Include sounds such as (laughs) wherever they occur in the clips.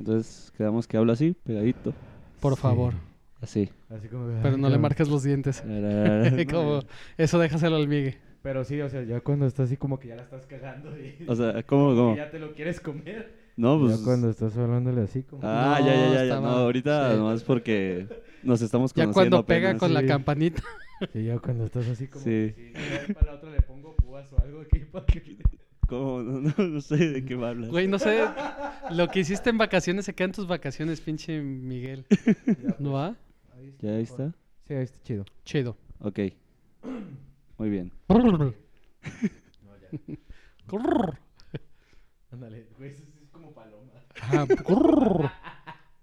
Entonces quedamos que habla así, pegadito. Por Sí. favor. Así. Así como que, Pero no le marques los dientes. (laughs) (laughs) Como, eso déjaselo al Migue. Pero sí, o sea, ya cuando estás así como que ya la estás cagando y (laughs) o sea, ¿cómo, que cómo? ya te lo quieres comer. No, pues... ya cuando estás hablándole así como... Ah, No, ya, ya, ya, ya. No, ahorita sí. nomás porque nos estamos Ya conociendo cuando pega apenas. con la campanita. Sí, ya cuando estás así como... Sí. que sí, ya para la otra le pongo púas o algo aquí para que... ¿Cómo? No, (laughs) no, no sé de qué me hablas. Güey, no sé. Lo que hiciste en vacaciones se queda en tus vacaciones, pinche Miguel. (laughs) Ya, ¿No va? ahí ¿Ya ahí está? Sí, ahí está chido. Chido. Ok. Muy bien. No, ya. Ándale, güey, eso es como paloma. Ajá. Grrr.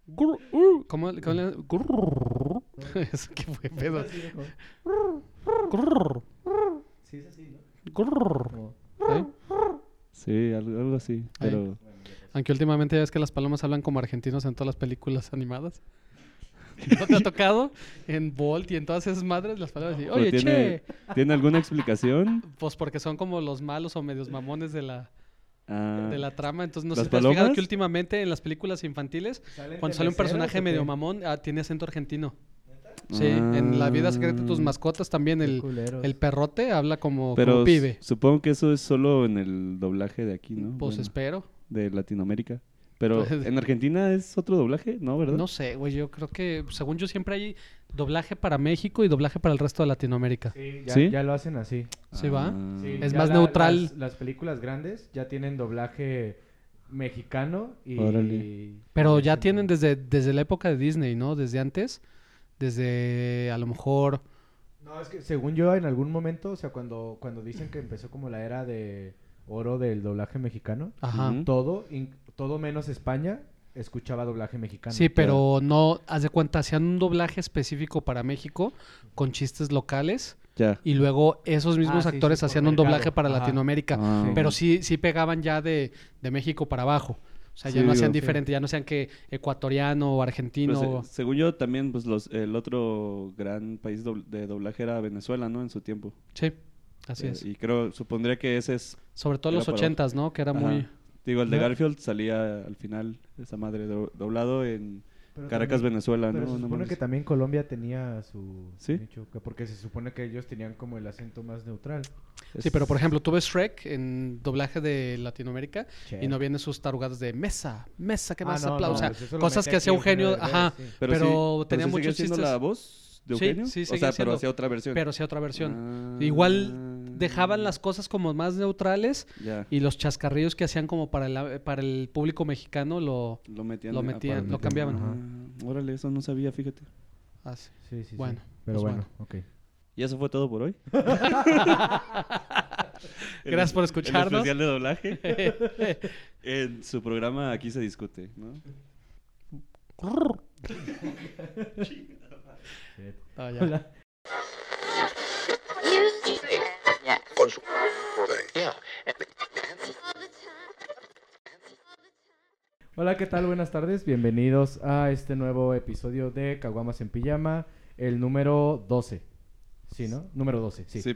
Grrr. Uh, ¿Cómo, cómo le Grrr. (laughs) Eso que fue pedo. Sí, es así, ¿no? Grrr. ¿Sí? Algo, algo así. Pero. Aunque últimamente ya ves que las palomas hablan como argentinos en todas las películas animadas. ¿No te ha tocado? En Bolt y en todas esas madres, las así, pero oye, ¿tiene, che. ¿tiene alguna explicación? Pues porque son como los malos o medios mamones de la, Ah, de la trama. Entonces, no sé ¿Las si te has fijado palomas? que últimamente en las películas infantiles, ¿Salen cuando sale un personaje medio mamón, ah, tiene acento argentino. Sí, en la vida secreta de tus Ah. mascotas también el, el perrote habla como, Pero como pibe. supongo que eso es solo en el doblaje de aquí, ¿no? Pues Bueno, espero. de Latinoamérica. Pero Pues- (laughs) en Argentina es otro doblaje, ¿no? ¿Verdad? No sé, güey, yo creo que, según yo, siempre hay doblaje para México y doblaje para el resto de Latinoamérica. Sí, ya, ¿Sí? ya lo hacen así. ¿Sí va? Ah. Sí, Es más la- neutral. Las, las películas grandes ya tienen doblaje mexicano y... Órale. Pero ya tienen desde, desde la época de Disney, ¿no? Desde antes. Desde, a lo mejor... No, es que según yo en algún momento, o sea, cuando, cuando dicen que empezó como la era de oro del doblaje mexicano, Ajá. Todo, in- todo menos España, escuchaba doblaje mexicano. Sí, pero no, haz de cuenta, hacían un doblaje específico para México con chistes locales y luego esos mismos Ah, actores sí, hacían un mercado. doblaje para Ajá. Latinoamérica. Ah. Sí. Pero sí, sí pegaban ya de, de México para abajo. O sea, ya no hacían digo, sí. diferente, ya no hacían que ecuatoriano o Pues, argentino. eh, según yo, también pues los, el otro gran país de doblaje era Venezuela, ¿no? En su tiempo. Sí, así Eh, es. Y creo, supondría que ese es... Sobre todo los para ochentas, ¿no? Que era Ajá. muy... Digo, el de. Garfield salía al final, esa madre, do- doblado en Pero Caracas, también- Venezuela, Pero ¿no? se supone que también Colombia tenía su ¿Sí? nicho, que- porque se supone que ellos tenían como el acento más neutral. Sí, pero por ejemplo, tú ves Shrek en doblaje de Latinoamérica Che. y no vienen sus tarugadas de mesa, mesa, que Ah, más no, aplauso. no, O sea, pues eso lo cosas que hacía Eugenio Eugenio, Derbez, ajá, sí. Pero, pero sí, tenía sí muchos chistes. la voz de Sí, Eugenio? sí, o seguía sea, siendo. pero hacía otra versión. pero hacía otra versión. Ah, Igual dejaban las cosas como más neutrales y los chascarrillos que hacían como para el, para el público mexicano lo... lo metían. lo ah, metían, lo cambiaban. Ah, órale, eso no sabía, fíjate. hace. Sí, sí, sí. Bueno, Pero pues bueno, ok. ¿Y eso fue todo por hoy? (laughs) (laughs) Gracias por El escucharnos. especial de doblaje. (laughs) en su programa Aquí se discute, ¿no? Ah, ya. Hola. Hola, ¿qué tal? Buenas tardes. Bienvenidos a este nuevo episodio de Caguamas en Pijama, el número 12. ¿Sí, no? Número 12, sí. Sí,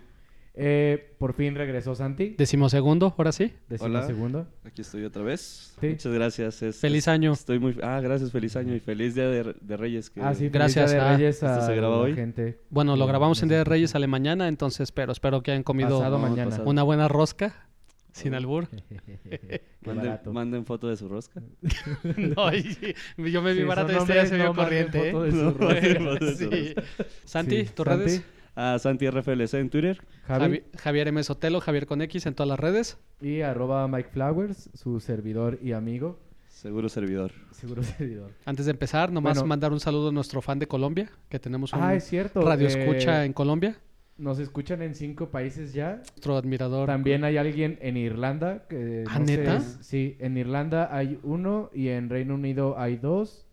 Eh, por fin regresó Santi. Decimosegundo, ahora sí. Hola. segundo. aquí estoy otra vez. Sí. Muchas gracias. es- Feliz es- año. Estoy muy... Ah, gracias, feliz año y feliz Día de, de Reyes. Que... Ah, sí, feliz Gracias, Día de. Reyes ¿Esto a se graba hoy? gente. Bueno, lo grabamos en Día de. Reyes Alemana, entonces, pero espero que hayan comido Pasado No, mañana. pasado. una buena rosca, sin albur. (laughs) (laughs) Manden, manden foto de su rosca. (laughs) no, yo me vi Sí, barato este ya hombres, se vio no corriente. ¿eh? foto de su rosca. Sí. Santi, Sí, tus redes. A Santi RFLC en Twitter. Javi, Javi- Javier M. Sotelo, Javier con X en todas las redes. y arroba Mike Flowers, su servidor y amigo. Seguro servidor. Seguro servidor. Antes de empezar, nomás Bueno. mandar un saludo a nuestro fan de Colombia, que tenemos un Ah, es cierto. radio eh, escucha en Colombia. Nos escuchan en cinco países ya. Nuestro admirador. También hay alguien en Irlanda. Que ¿Ah, no sé neta? es- sí, en Irlanda hay uno y en Reino Unido hay dos.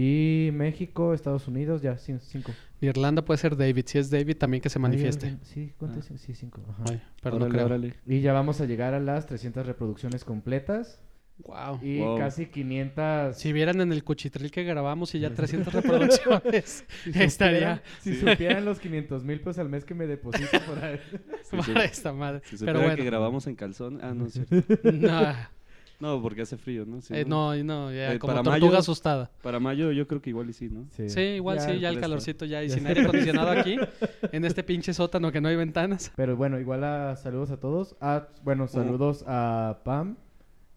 Y México, Estados Unidos, ya, sí, cinco. Irlanda puede ser David. Si es David, también que se manifieste. Alguien- Sí, ¿cuántos? Ah. Sí, cinco. ajá. Ay, pero órale, creo. órale. Y ya vamos a llegar a las 300 reproducciones completas. Wow. Y Wow. casi 500... Si vieran en el cuchitril que grabamos y ya 300 reproducciones, Si estaría supieran- Si supieran los 500 mil pesos al mes que me deposito por ahí. (laughs) Si para esta madre. Si Pero supiera bueno, que grabamos en calzón. Ah, no es (laughs) cierto. no, No, porque hace frío, ¿no? Sí, Eh, no, no, ya Eh, como para tortuga mayo- asustada. Para mayo yo creo que igual y sí, ¿no? Sí, igual sí, ya el calorcito ya y Ya sin aire acondicionado aquí, (laughs) en este pinche sótano que no hay ventanas. Pero bueno, igual a saludos a todos. Ah, bueno, saludos a Pam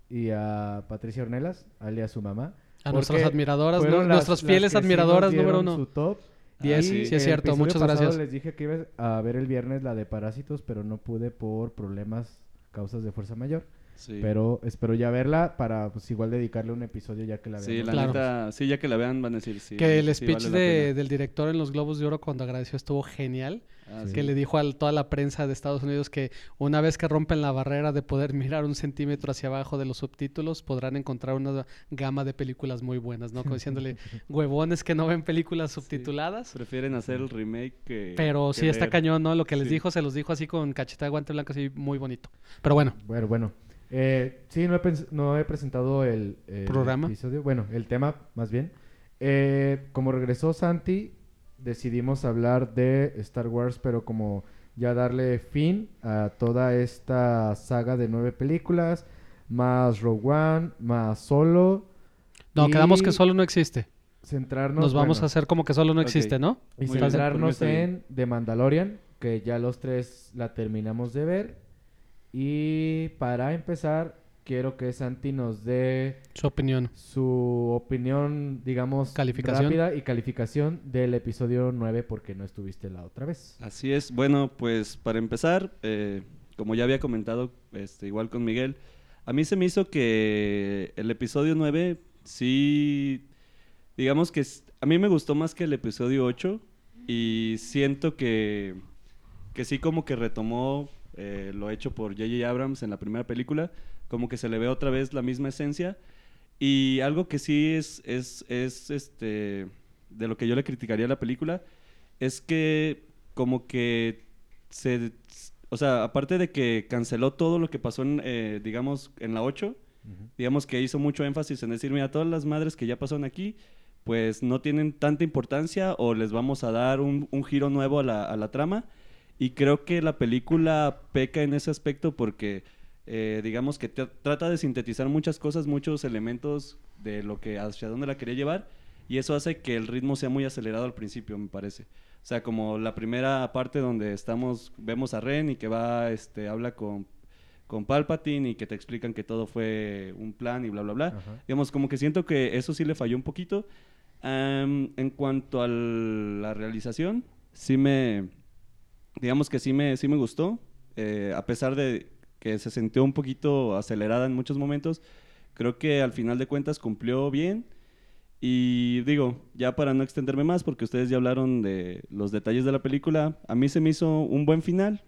y a Patricia Ornelas, alias su mamá. A nuestras admiradoras, nu- las- nuestras fieles que sí admiradoras número uno. Su top. Ah, sí. sí es cierto, muchas pasado gracias. Les dije que iba a ver el viernes la de Parásitos, pero no pude por problemas, causas de fuerza mayor. Sí. Pero espero ya verla para pues igual dedicarle un episodio ya que la Sí, veamos. la Claro. neta, sí, ya que la vean van a decir sí. que el sí speech vale de- del director en los Globos de Oro cuando agradeció estuvo genial. Ah, Sí. Que le dijo a toda la prensa de Estados Unidos que una vez que rompen la barrera de poder mirar un centímetro hacia abajo de los subtítulos, podrán encontrar una gama de películas muy buenas, ¿no? Como diciéndole, (laughs) huevones que no ven películas subtituladas. Prefieren hacer el remake que. Pero que sí está cañón, ¿no? Lo que les Sí. dijo, se los dijo así con cacheta de guante blanco, así muy bonito. Pero bueno, Bueno, bueno. Eh, sí, no he, no he presentado el, el ¿Programa? episodio. Bueno, el tema, más bien. Eh, como regresó Santi, decidimos hablar de Star Wars, pero como ya darle fin a toda esta saga de nueve películas, más Rogue One, más Solo. no, y quedamos que solo no existe. Centrarnos, Nos vamos bueno, a hacer como que solo no existe, ¿no? Y Muy centrarnos bien. en The Mandalorian, que ya los tres la terminamos de ver. Y para empezar, quiero que Santi nos dé Su opinión. su opinión, digamos, Calificación. rápida y calificación del episodio 9 porque no estuviste la otra vez. Así es. Bueno, pues para empezar, eh, como ya había comentado, este, igual con Miguel, a mí se me hizo que el episodio 9 sí, digamos que es- a mí me gustó más que el episodio 8 y siento que, que sí como que retomó eh, lo hecho por J.J. Abrams en la primera película, como que se le ve otra vez la misma esencia y algo que sí es, es, es este, de lo que yo le criticaría a la película es que como que se o sea, aparte de que canceló todo lo que pasó en, eh, digamos, en la 8, digamos que hizo mucho énfasis en decir, mira, todas las madres que ya pasaron aquí, pues no tienen tanta importancia o les vamos a dar un, un giro nuevo a la, a la trama. Y creo que la película peca en ese aspecto porque, eh, digamos que tra- trata de sintetizar muchas cosas, muchos elementos de lo que hacia dónde la quería llevar. Y eso hace que el ritmo sea muy acelerado al principio, me parece. O sea, como la primera parte donde estamos, vemos a Ren y que va, este, habla con, con Palpatine y que te explican que todo fue un plan y bla, bla, bla. Ajá. Digamos, como que siento que eso sí le falló un poquito. Am, en cuanto a la realización, sí me, digamos que sí me, sí me gustó. Eh, a pesar de que se sintió un poquito acelerada en muchos momentos, creo que al final de cuentas cumplió bien. Y digo, ya para no extenderme más, porque ustedes ya hablaron de los detalles de la película, a mí se me hizo un buen final.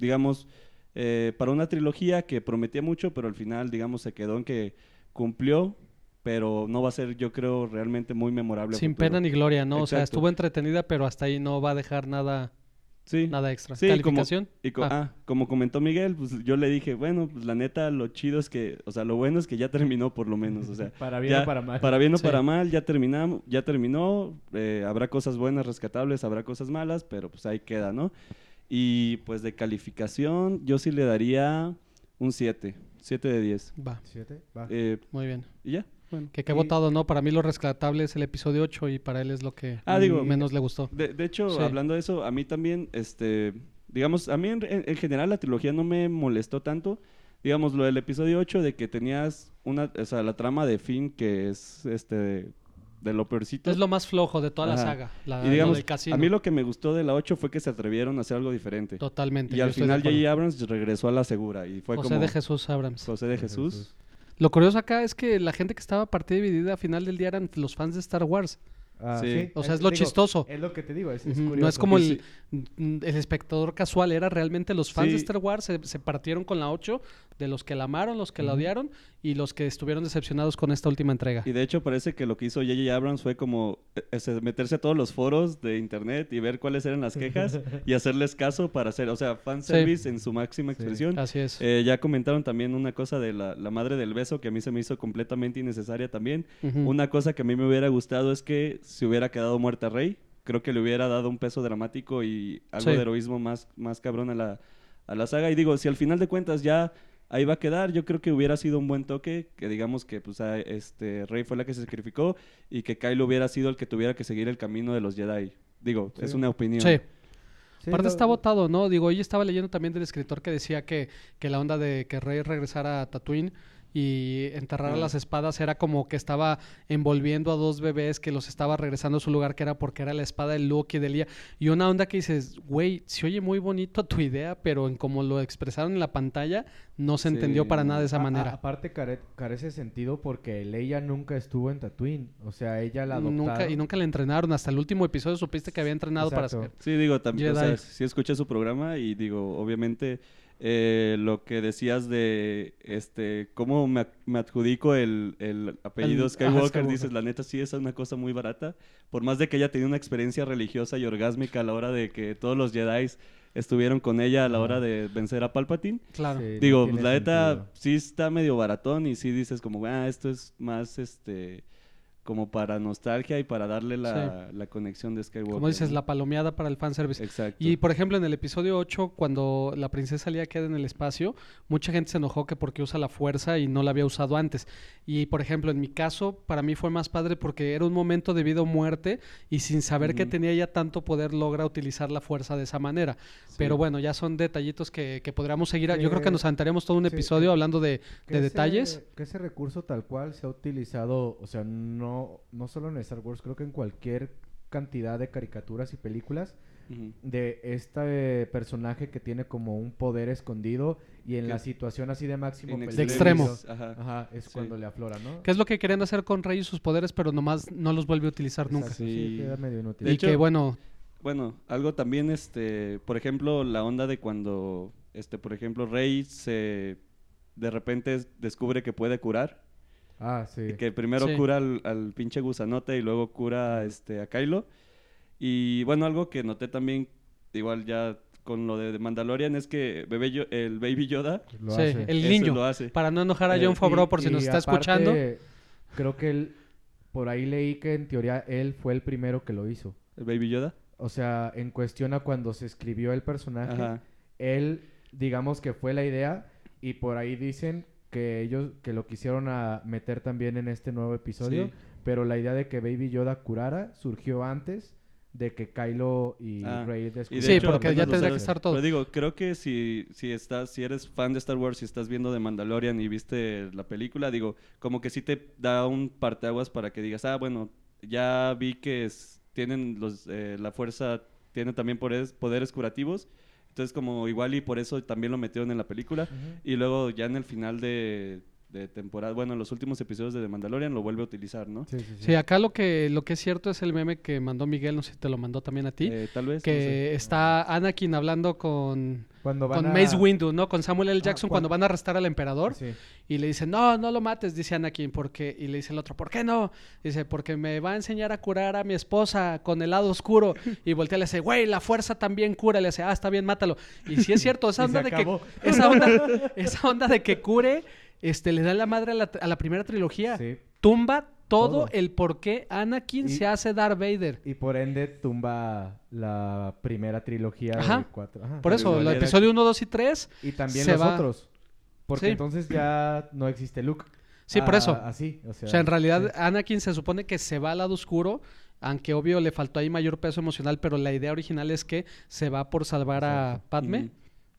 Digamos, eh, para una trilogía que prometía mucho, pero al final, digamos, se quedó en que cumplió, pero no va a ser, yo creo, realmente muy memorable. Sin pena ni gloria, ¿no? O sea, Exacto. estuvo entretenida, pero hasta ahí no va a dejar nada, Sí. nada extra. Sí, como- ¿Calificación? Y co- Ah. ah, como comentó Miguel, pues yo le dije, bueno, pues la neta, lo chido es que, o sea, lo bueno es que ya terminó por lo menos, o sea, (laughs) Para bien ya- o para mal. para bien o Sí. para mal, ya terminamos, ya terminó, eh, habrá cosas buenas, rescatables, habrá cosas malas, pero pues ahí queda, ¿no? Y pues de calificación, yo sí le daría un 7, 7 de 10. Va, ¿Siete? Va. Eh, muy bien. y ya, bueno. Que que he Y- votado, ¿no? Para mí lo rescatable es el episodio 8 y para él es lo que Ah, digo- menos le gustó. De, de hecho, Sí. hablando de eso, a mí también, este, digamos, a mí en, en- en general la trilogía no me molestó tanto. Digamos, lo del episodio 8 de que tenías una, o sea, la trama de Finn que es, este, de, de lo peorcito. Es lo más flojo de toda la saga. La, y digamos, lo del casino. a mí lo que me gustó de la 8 fue que se atrevieron a hacer algo diferente. Totalmente. Y al final. J.J. Abrams regresó a la segura y fue José como de Jesús Abrams. José de Jesús. Lo curioso acá es que la gente que estaba partida dividida a final del día eran los fans de Star Wars. Ah, Sí. O sea, es lo chistoso. Es lo que te digo, es, es Ujú, No curioso. es como el, el espectador casual, era realmente los fans de. Star Wars se, se partieron con la 8, de los que la amaron, los que la odiaron y los que estuvieron decepcionados con esta última entrega. Y de hecho parece que lo que hizo J.J. Abrams fue como eh, ese, meterse a todos los foros de internet y ver cuáles eran las quejas (laughs) y hacerles caso para hacer, o sea, fanservice en su máxima Sí. expresión. Así es. Eh, ya comentaron también una cosa de la, la madre del beso que a mí se me hizo completamente innecesaria también. Una cosa que a mí me hubiera gustado es que se hubiera quedado muerta Rey. Creo que le hubiera dado un peso dramático y algo Sí. de heroísmo más, más cabrón a la, a la saga. Y digo, si al final de cuentas ya ahí va a quedar. Yo creo que hubiera sido un buen toque, que digamos que pues a- este Rey fue la que se sacrificó y que Kylo hubiera sido el que tuviera que seguir el camino de los Jedi. Digo, es una opinión. Sí. Sí, Aparte lo- está votado, ¿no? Digo, hoy estaba leyendo también del escritor que decía que, que la onda de que Rey regresara a Tatooine y enterrara Ah. las espadas era como que estaba envolviendo a dos bebés que los estaba regresando a su lugar, que era porque era la espada de y de Leia. Y una onda que dices, güey, se oye muy bonito tu idea, pero en como lo expresaron en la pantalla, no se Sí, entendió para nada de esa A- a- manera. aparte care- carece sentido porque Leia nunca estuvo en Tatooine. O sea, ella la adoptaron. Nunca, y nunca la entrenaron. Hasta el último episodio supiste que había entrenado para ser. Sí, digo, también, o sea, sí escuché su programa y digo, obviamente, eh, lo que decías de, este, cómo me, me adjudico el, el apellido El- ajá, Skywalker, Skywalker. dices, la neta sí es una cosa muy barata, por más de que ella tenía una experiencia religiosa y orgásmica a la hora de que todos los Jedi estuvieron con ella a la hora de vencer a Palpatine. Claro. Sí, Digo, la neta sí está medio baratón y sí dices como, ah, esto es más, este, como para nostalgia y para darle la, la conexión de Skywalker. Como dices, ¿no? la palomeada para el fanservice. Exacto. Y por ejemplo, en el episodio 8, cuando la princesa Leia queda en el espacio, mucha gente se enojó que porque usa la fuerza y no la había usado antes. Y por ejemplo, en mi caso, para mí fue más padre porque era un momento de vida o muerte y sin saber que tenía ya tanto poder logra utilizar la fuerza de esa manera. Sí. Pero bueno, ya son detallitos que, que podríamos seguir. Yo creo que nos aventaremos todo un sí, episodio hablando de, Que de ese- detalles. Que ese recurso tal cual se ha utilizado, o sea, no, no solo en Star Wars, creo que en cualquier cantidad de caricaturas y películas de este personaje que tiene como un poder escondido y en la situación así de máximo peligro, De extremo. Ajá. Ajá, es Sí. cuando le aflora, ¿no? Que es lo que querían hacer con Rey y sus poderes, pero nomás no los vuelve a utilizar nunca. Exacto, Sí. sí, queda medio inútil. De y hecho- que bueno, Bueno, algo también, este, por ejemplo, la onda de cuando, este, por ejemplo, Rey se de repente es- descubre que puede curar, ah, sí. y que primero Sí. cura al, al pinche gusanote y luego cura, este, a Kylo. Y bueno, algo que noté también, igual ya con lo de Mandalorian, es que bebé Yo- el Baby Yoda, Lo sí, hace. el niño, lo hace. para no enojar a Eh, John Favreau por si Y- nos y está aparte, escuchando. Creo que él, por ahí leí que en teoría él fue el primero que lo hizo. El Baby Yoda. O sea, en cuestión a cuando se escribió el personaje, Ajá. él, digamos que fue la idea y por ahí dicen que ellos que lo quisieron a meter también en este nuevo episodio, Sí. pero la idea de que Baby Yoda curara surgió antes de que Kylo y Ah, Rey de descubrieran. Sí, porque ya lo tendría que estar todo. Pero digo, creo que si, si estás, si eres fan de Star Wars y estás viendo de Mandalorian y viste la película, digo, como que sí te da un parteaguas para que digas, ah, bueno, ya vi que es- tienen los, eh, la fuerza, tiene también poderes, poderes curativos. Entonces, como igual y por eso también lo metieron en la película. Y luego ya en el final de, de temporada, bueno, en los últimos episodios de The Mandalorian lo vuelve a utilizar, ¿no? Sí, sí, sí. Sí, acá lo que, lo que es cierto es el meme que mandó Miguel, no sé si te lo mandó también a ti, Eh, tal vez. no que sé. está Anakin hablando con, Cuando van con a... Mace Windu, ¿no? Con Samuel L. Ah, Jackson cuan- cuando van a arrestar al emperador Sí. y le dice, no, no lo mates, dice Anakin, porque y le dice el otro, ¿por qué no? Dice, porque me va a enseñar a curar a mi esposa con el lado oscuro y voltea y le dice, güey, la fuerza también cura, le dice, ah, está bien, mátalo. Y sí es cierto, esa (laughs) onda de que esa onda, esa onda de que cure, este, le da la madre a la, a la primera trilogía. Sí. Tumba todo, Todo. el por qué Anakin Y- se hace Darth Vader. Y por ende tumba la primera trilogía Ajá. de cuatro. Ajá. Por eso, era- episodios 1, 2 y 3, Y también se los va. otros. Porque Sí. entonces ya no existe Luke. sí, por Ah, eso. Así, o sea. O sea, en realidad sí. Anakin se supone que se va al lado oscuro, aunque obvio le faltó ahí mayor peso emocional, pero la idea original es que se va por salvar a. Padme.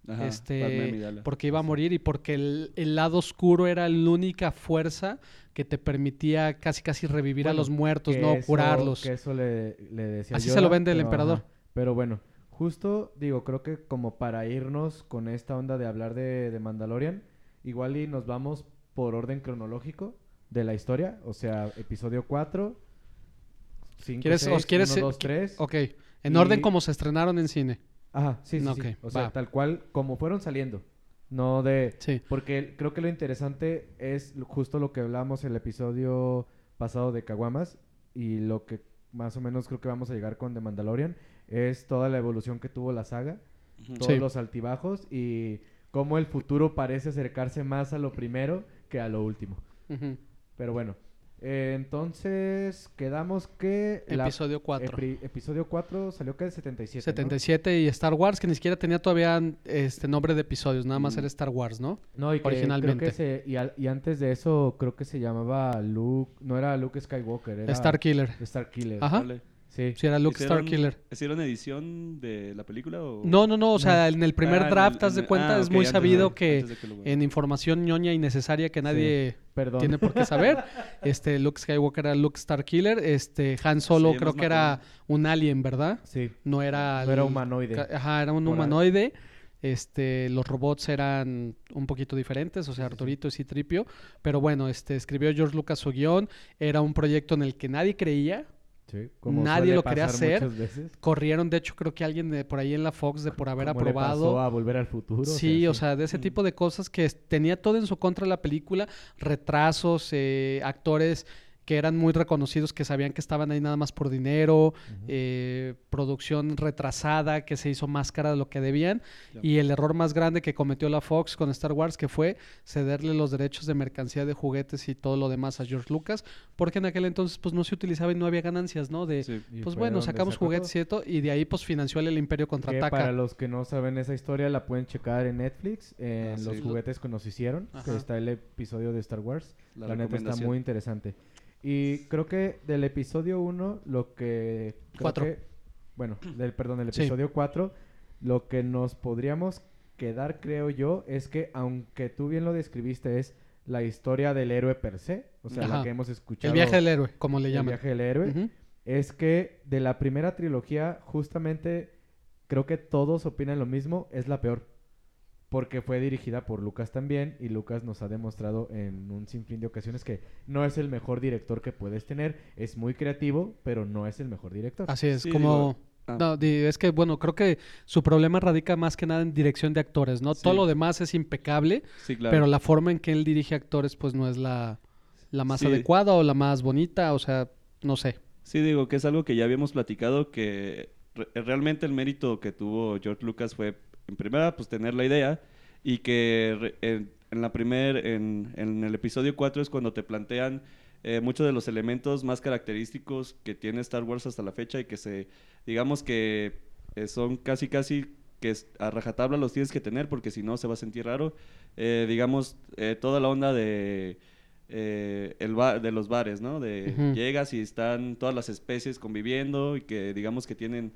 Ajá, este, porque iba a morir y porque el, el lado oscuro era la única fuerza que te permitía casi casi revivir a los muertos, no eso- curarlos. Que eso le, le decía Así Yoda, se lo vende el emperador. ajá. Pero bueno, justo digo, creo que como para irnos con esta onda de hablar de, de Mandalorian, igual y nos vamos por orden cronológico de la historia. O sea, episodio 4, 5, ¿Quieres- 6, os quieres- 1, 2, 3. Ok, en Y- orden como se estrenaron en cine. Ajá, sí, sí, No, sí. ok, O sea, va. tal cual como fueron saliendo. No de... Sí. Porque creo que lo interesante es justo lo que hablamos en el episodio pasado de Caguamas y lo que más o menos creo que vamos a llegar con The Mandalorian es toda la evolución que tuvo la saga, todos Sí. los altibajos y cómo el futuro parece acercarse más a lo primero que a lo último. Pero bueno, Eh, entonces, quedamos que... la- Episodio 4. epri- episodio 4 salió que el 77. ¿no? 77 y Star Wars, que ni siquiera tenía todavía este nombre de episodios, nada más Mm. era Star Wars, ¿no? No, y que originalmente. creo que se- y, al- y antes de eso, creo que se llamaba Luke. No era Luke Skywalker, era. Star Killer. Star Killer. Ajá. Vale. Sí. Sí, era Luke ¿Hicieron- Starkiller. ¿Hicieron edición de la película o...? No, no, no, o sea, en el primer Ah, draft, haz de en- cuenta, ah, es muy de- sabido que en información ñoña y necesaria que nadie tiene por qué saber, (laughs) este Luke Skywalker era Luke Starkiller, este Han Solo Sí, creo que era un alien, ¿verdad? Sí. No era No era humanoide. Ajá, era un humanoide. Este, los robots eran un poquito diferentes, o sea, Arturito y Citripio, pero bueno, este escribió George Lucas su guion, era un proyecto en el que nadie creía, Sí, Nadie lo quería hacer. corrieron de hecho creo que alguien de por ahí en la Fox de por haber le aprobado pasó a Volver al Futuro. Sí, o sí. sea, de ese tipo de cosas que tenía todo en su contra la película, retrasos, eh, actores que eran muy reconocidos, que sabían que estaban ahí nada más por dinero, eh, producción retrasada, que se hizo más cara de lo que debían, y el error más grande que cometió la Fox con Star Wars, que fue cederle los derechos de mercancía de juguetes y todo lo demás a George Lucas, porque en aquel entonces pues no se utilizaba y no había ganancias, ¿no? De, Sí. Pues bueno, sacamos juguetes y esto, y de ahí pues financió el Imperio Contraataca. para los que no saben esa historia, la pueden checar en Netflix, en Ah, los sí. juguetes que nos hicieron, que está el episodio de Star Wars. La La, neta está muy interesante. Y creo que del episodio 1, lo que... creo Cuatro. que- bueno, (clears throat) del, perdón, del episodio 4, lo que nos podríamos quedar, creo yo, es que aunque tú bien lo describiste, es la historia del héroe per se, o sea, Ajá. la que hemos escuchado. el viaje del héroe, como le el llaman. viaje del héroe es que de la primera trilogía, justamente creo que todos opinan lo mismo, es la peor. Porque fue dirigida por Lucas también, y Lucas nos ha demostrado en un sinfín de ocasiones que no es el mejor director que puedes tener, es muy creativo, pero no es el mejor director. Así es, Sí, como... digo, ah. No, es que, bueno, creo que su problema radica más que nada en dirección de actores, ¿no? Sí. Todo lo demás es impecable, Sí, claro. pero la forma en que él dirige actores, pues no es la, la más Sí. adecuada o la más bonita, o sea, no sé. Sí, digo que es algo que ya habíamos platicado, que re- realmente el mérito que tuvo George Lucas fue, en primera, pues tener la idea y que en, en la primer, en, en el episodio 4 es cuando te plantean eh, muchos de los elementos más característicos que tiene Star Wars hasta la fecha y que se, digamos que eh, son casi casi que a rajatabla los tienes que tener porque si no se va a sentir raro. Eh, digamos, toda la onda de, eh, el ba- de los bares, ¿no? De llegas y están todas las especies conviviendo y que digamos que tienen,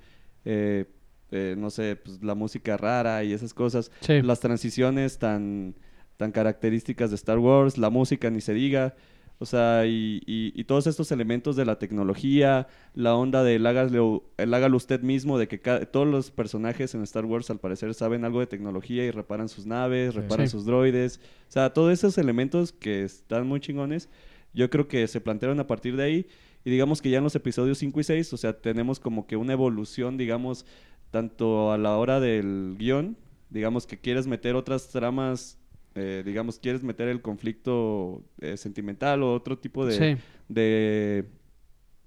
eh, eh, no sé, pues la música rara y esas cosas. Sí. Las transiciones tan, tan características de Star Wars, la música ni se diga. O sea, y, y- y todos estos elementos de la tecnología, la onda del hágalo, el hágalo usted mismo, de que todos los personajes en Star Wars al parecer saben algo de tecnología y reparan sus naves, reparan Sí. sus droides. O sea, todos esos elementos que están muy chingones, yo creo que se plantearon a partir de ahí. Y digamos que ya en los episodios 5 y 6, o sea, tenemos como que una evolución, digamos, tanto a la hora del guion, digamos que quieres meter otras tramas, eh, digamos, quieres meter el conflicto eh, sentimental o otro tipo de, Sí. de,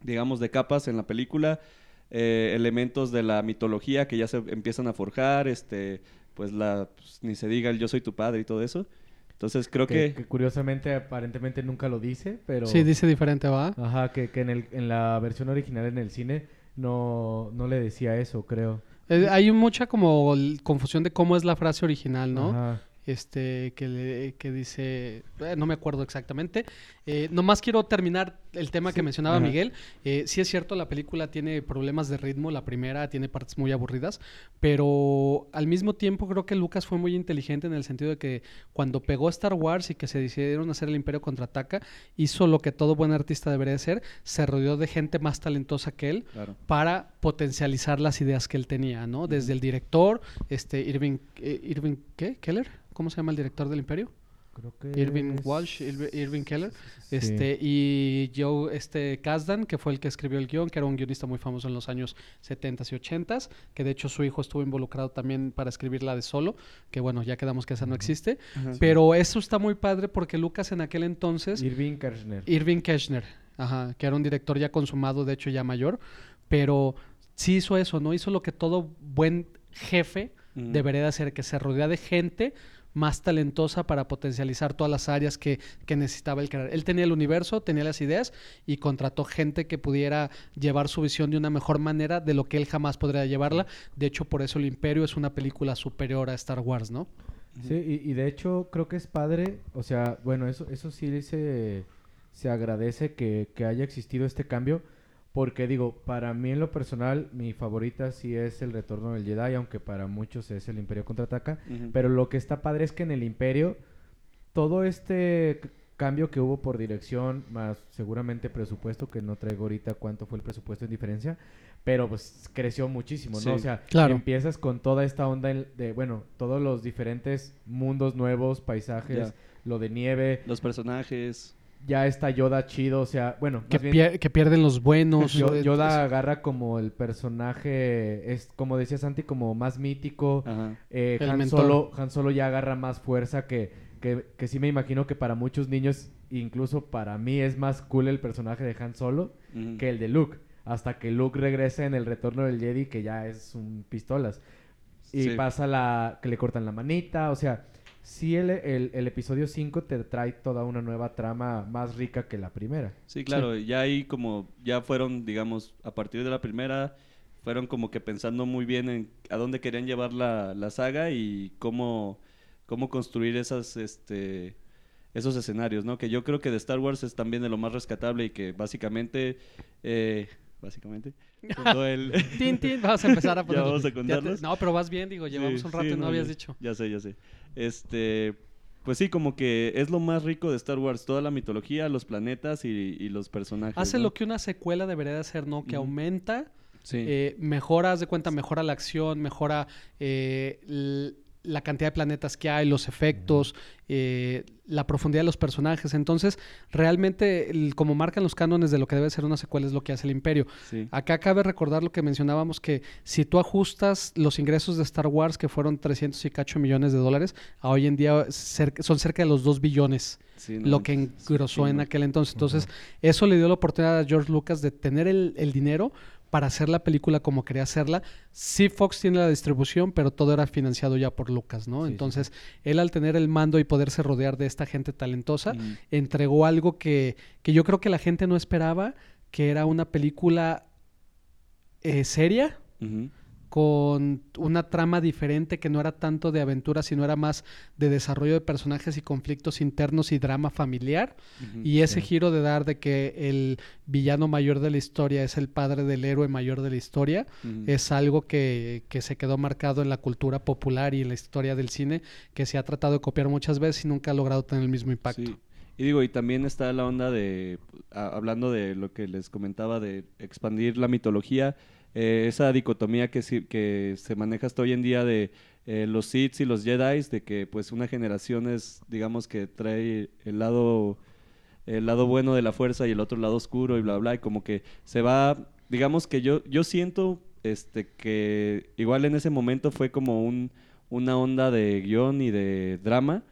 digamos, de capas en la película, eh, elementos de la mitología que ya se empiezan a forjar, este, pues la, pues, ni se diga el yo soy tu padre y todo eso. Entonces creo que, que... que curiosamente aparentemente nunca lo dice, pero... Sí, dice diferente, ¿va? Ajá, que, que en, el, en la versión original en el cine no, no le decía eso, creo. Eh, hay mucha como confusión de cómo es la frase original, ¿no? Este que, le- que dice, eh, no me acuerdo exactamente. Eh, nomás quiero terminar el tema que mencionaba Ajá. Miguel. Eh, sí es cierto, la película tiene problemas de ritmo, la primera tiene partes muy aburridas, pero al mismo tiempo creo que Lucas fue muy inteligente en el sentido de que cuando pegó Star Wars y que se decidieron hacer el Imperio Contraataca, hizo lo que todo buen artista debería hacer, se rodeó de gente más talentosa que él Claro. para potencializar las ideas que él tenía, ¿no? Desde el director, este Irving, eh, Irving, ¿qué? Keller, ¿cómo se llama el director del Imperio? Creo que Irving es- Walsh, Irv- Irving Keller, Sí. este y Joe este Kasdan, que fue el que escribió el guion, que era un guionista muy famoso en los años 70s y 80s, que de hecho su hijo estuvo involucrado también para escribir la de Solo, que bueno, ya quedamos que esa no existe, Ajá. pero eso está muy padre porque Lucas en aquel entonces Irving Kirchner. Irving Keschner, ajá, que era un director ya consumado, de hecho ya mayor, pero sí hizo eso, ¿no? Hizo lo que todo buen jefe Ujú. debería de hacer, que se rodea de gente más talentosa para potencializar todas las áreas que, que necesitaba el crear. Él tenía el universo, tenía las ideas y contrató gente que pudiera llevar su visión de una mejor manera de lo que él jamás podría llevarla. De hecho, por eso El Imperio es una película superior a Star Wars, ¿no? Sí, y, y de hecho creo que es padre, o sea, bueno, eso, eso sí se, se agradece que, que haya existido este cambio, porque digo, para mí en lo personal, mi favorita sí es el Retorno del Jedi, aunque para muchos es el Imperio Contraataca, Ujú. pero lo que está padre es que en el Imperio, todo este cambio que hubo por dirección, más seguramente presupuesto, que no traigo ahorita cuánto fue el presupuesto en diferencia, pero pues creció muchísimo, ¿no? Sí. O sea, Claro. empiezas con toda esta onda en- de, bueno, todos los diferentes mundos nuevos, paisajes, lo de nieve, Los personajes. Ya está Yoda chido, o sea, bueno, Que, más bien, pier- que pierden los buenos. Yo- Yoda agarra como el personaje, es como decía Santi, como más mítico, eh, Han. Solo, Han Solo ya agarra más fuerza que, que, que sí me imagino que para muchos niños, incluso para mí es más cool el personaje de Han Solo que el de Luke. Hasta que Luke regresa en el retorno del Jedi, que ya es un pistolas. Y Sí. pasa la... que le cortan la manita, o sea... Sí, el, el, el episodio 5 te trae toda una nueva trama más rica que la primera. Sí, claro, ya ahí como, ya fueron, digamos, a partir de la primera, fueron como que pensando muy bien en a dónde querían llevar la, la saga y cómo, cómo construir esas, este, esos escenarios, ¿no? Que yo creo que de Star Wars es también de lo más rescatable y que básicamente, eh, básicamente, (laughs) el... Tin, tin, (laughs) vamos a empezar a poner. vamos a te- contarlos. no, pero vas bien, digo, llevamos Sí, un rato sí, y no, habías ya- dicho. Ya sé, ya sé. Este, pues sí, como que es lo más rico de Star Wars, toda la mitología, los planetas y, y los personajes. Hace ¿no? lo que una secuela debería de hacer, ¿no? Que aumenta, Sí. eh, mejora, haz de cuenta, mejora la acción, mejora eh, la cantidad de planetas que hay, los efectos, eh, la profundidad de los personajes. Entonces, realmente, el- como marcan los cánones de lo que debe ser una secuela, es lo que hace el Imperio. sí. Acá cabe recordar lo que mencionábamos, que si tú ajustas los ingresos de Star Wars, que fueron 300 y cacho millones de dólares, a hoy en día cer- son cerca de los 2 billones, Sí, no lo que engrosó en aquel entonces. Entonces, eso le dio la oportunidad a George Lucas de tener el, el dinero para hacer la película como quería hacerla. Sí, Fox tiene la distribución, pero todo era financiado ya por Lucas, ¿no? Sí, sí, entonces, él al tener el mando y poderse rodear de esta gente talentosa, Ujú. entregó algo que, que yo creo que la gente no esperaba, que era una película eh, seria. Con una trama diferente que no era tanto de aventura, sino era más de desarrollo de personajes y conflictos internos y drama familiar. Y ese Sí. giro de dar de que el villano mayor de la historia es el padre del héroe mayor de la historia, es algo que, que se quedó marcado en la cultura popular y en la historia del cine, que se ha tratado de copiar muchas veces y nunca ha logrado tener el mismo impacto. Sí. Y digo, y también está la onda de, a- hablando de lo que les comentaba, de expandir la mitología, eh, esa dicotomía que, se maneja hasta hoy en día de eh, los Sith y los Jedi, de que pues una generación es, digamos, que trae el lado, el lado bueno de la fuerza y el otro lado oscuro y bla, bla, y como que se va, digamos que yo, yo siento este, que igual en ese momento fue como un, una onda de guion y de drama,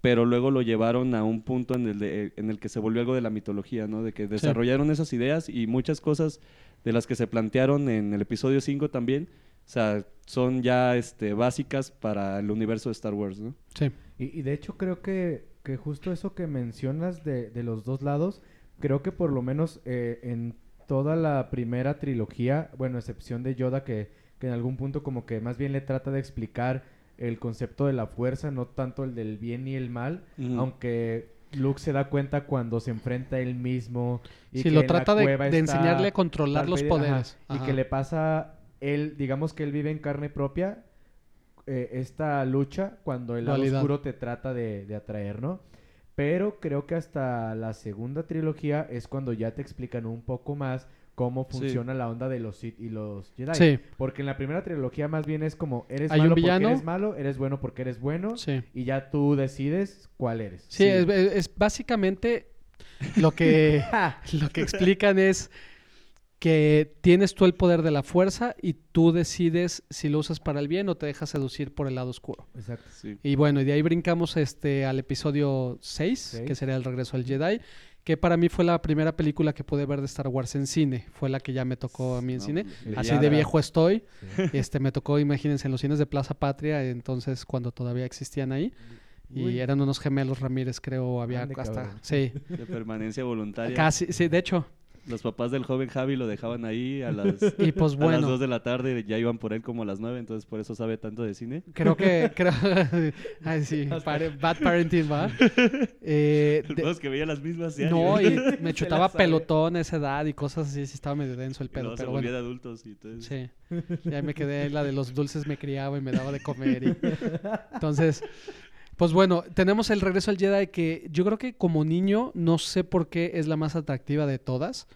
pero luego lo llevaron a un punto en el, de- en el que se volvió algo de la mitología, ¿no? De que desarrollaron esas ideas y muchas cosas de las que se plantearon en el episodio 5 también, o sea, son ya este, básicas para el universo de Star Wars, ¿no? Sí. Y, y de hecho creo que, que justo eso que mencionas de, de los dos lados, creo que por lo menos eh, en toda la primera trilogía, bueno, a excepción de Yoda que, que en algún punto como que más bien le trata de explicar el concepto de la fuerza, no tanto el del bien y el mal, aunque Luke se da cuenta cuando se enfrenta a él mismo. Y Sí, que lo trata de, enseñarle a controlar los ajá, poderes. y que le pasa, él, digamos que él vive en carne propia eh, esta lucha cuando el lado oscuro te trata de, de atraer, ¿no? Pero creo que hasta la segunda trilogía es cuando ya te explican un poco más cómo Sí. funciona la onda de los Sith y los Jedi. Sí. Porque en la primera trilogía más bien es como, eres Hay un malo villano. porque eres malo, eres bueno porque eres bueno, Sí. y ya tú decides cuál eres. Sí, Es, es básicamente lo que, (laughs) lo que explican es que tienes tú el poder de la fuerza y tú decides si lo usas para el bien o te dejas seducir por el lado oscuro. Exacto. Sí. Y bueno, y de ahí brincamos este al episodio 6, Seis. que sería el regreso al Jedi, que para mí fue la primera película que pude ver de Star Wars en cine. Fue la que ya me tocó a mí en No, cine. pues, Así de viejo estoy. Sí. (laughs) Este, me tocó, imagínense, en los cines de Plaza Patria, entonces cuando todavía existían ahí. Y Uy. eran unos gemelos Ramírez, creo, había Ande, hasta... cabrón. Sí, De permanencia voluntaria. casi, sí, de hecho. Los papás del joven Javi lo dejaban ahí a (laughs) las, Y pues a las bueno, 2 de la tarde y ya iban por él como a las 9, entonces por eso sabe tanto de cine. creo que... (laughs) Creo, (laughs) ay, sí, pare- bad parenting, ¿va? Eh, de- que veía las mismas no, y me chutaba pelotón a esa edad y cosas así, sí estaba medio denso el luego se pero bueno. de adultos y entonces... Sí, ya me quedé la de los dulces me criaba y me daba de comer. y- Entonces, pues bueno, tenemos el regreso al Jedi que yo creo que como niño no sé por qué es la más atractiva de todas.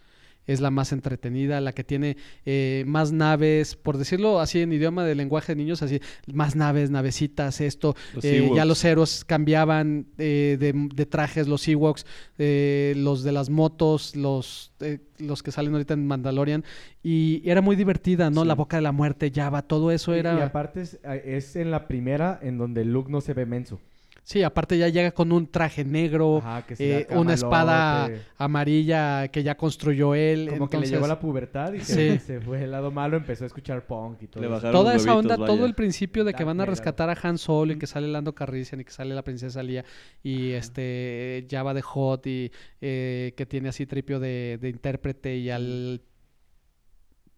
Es la más entretenida, la que tiene eh, más naves, por decirlo así en idioma de lenguaje de niños, así, más naves, navecitas, esto. Los Eh, ya los héroes cambiaban eh, de, de trajes, los Ewoks, eh, los de las motos, los, eh, los que salen ahorita en Mandalorian. Y era muy divertida, ¿no? Sí. La boca de la muerte, Java, todo eso Y- era... Y, aparte es, es en la primera en donde Luke no se ve menso. Sí, aparte ya llega con un traje negro, Ajá, que eh, una espada amarilla que ya construyó él. Como que le llegó la pubertad y se, Sí. (laughs) se fue el lado malo, empezó a escuchar punk y todo. Le eso. Toda esa onda, todo el principio de que van a rescatar a Han Solo y que sale Lando Calrissian y que sale la princesa Lía y este Java de Hot y eh, que tiene así tripio de, de intérprete y al...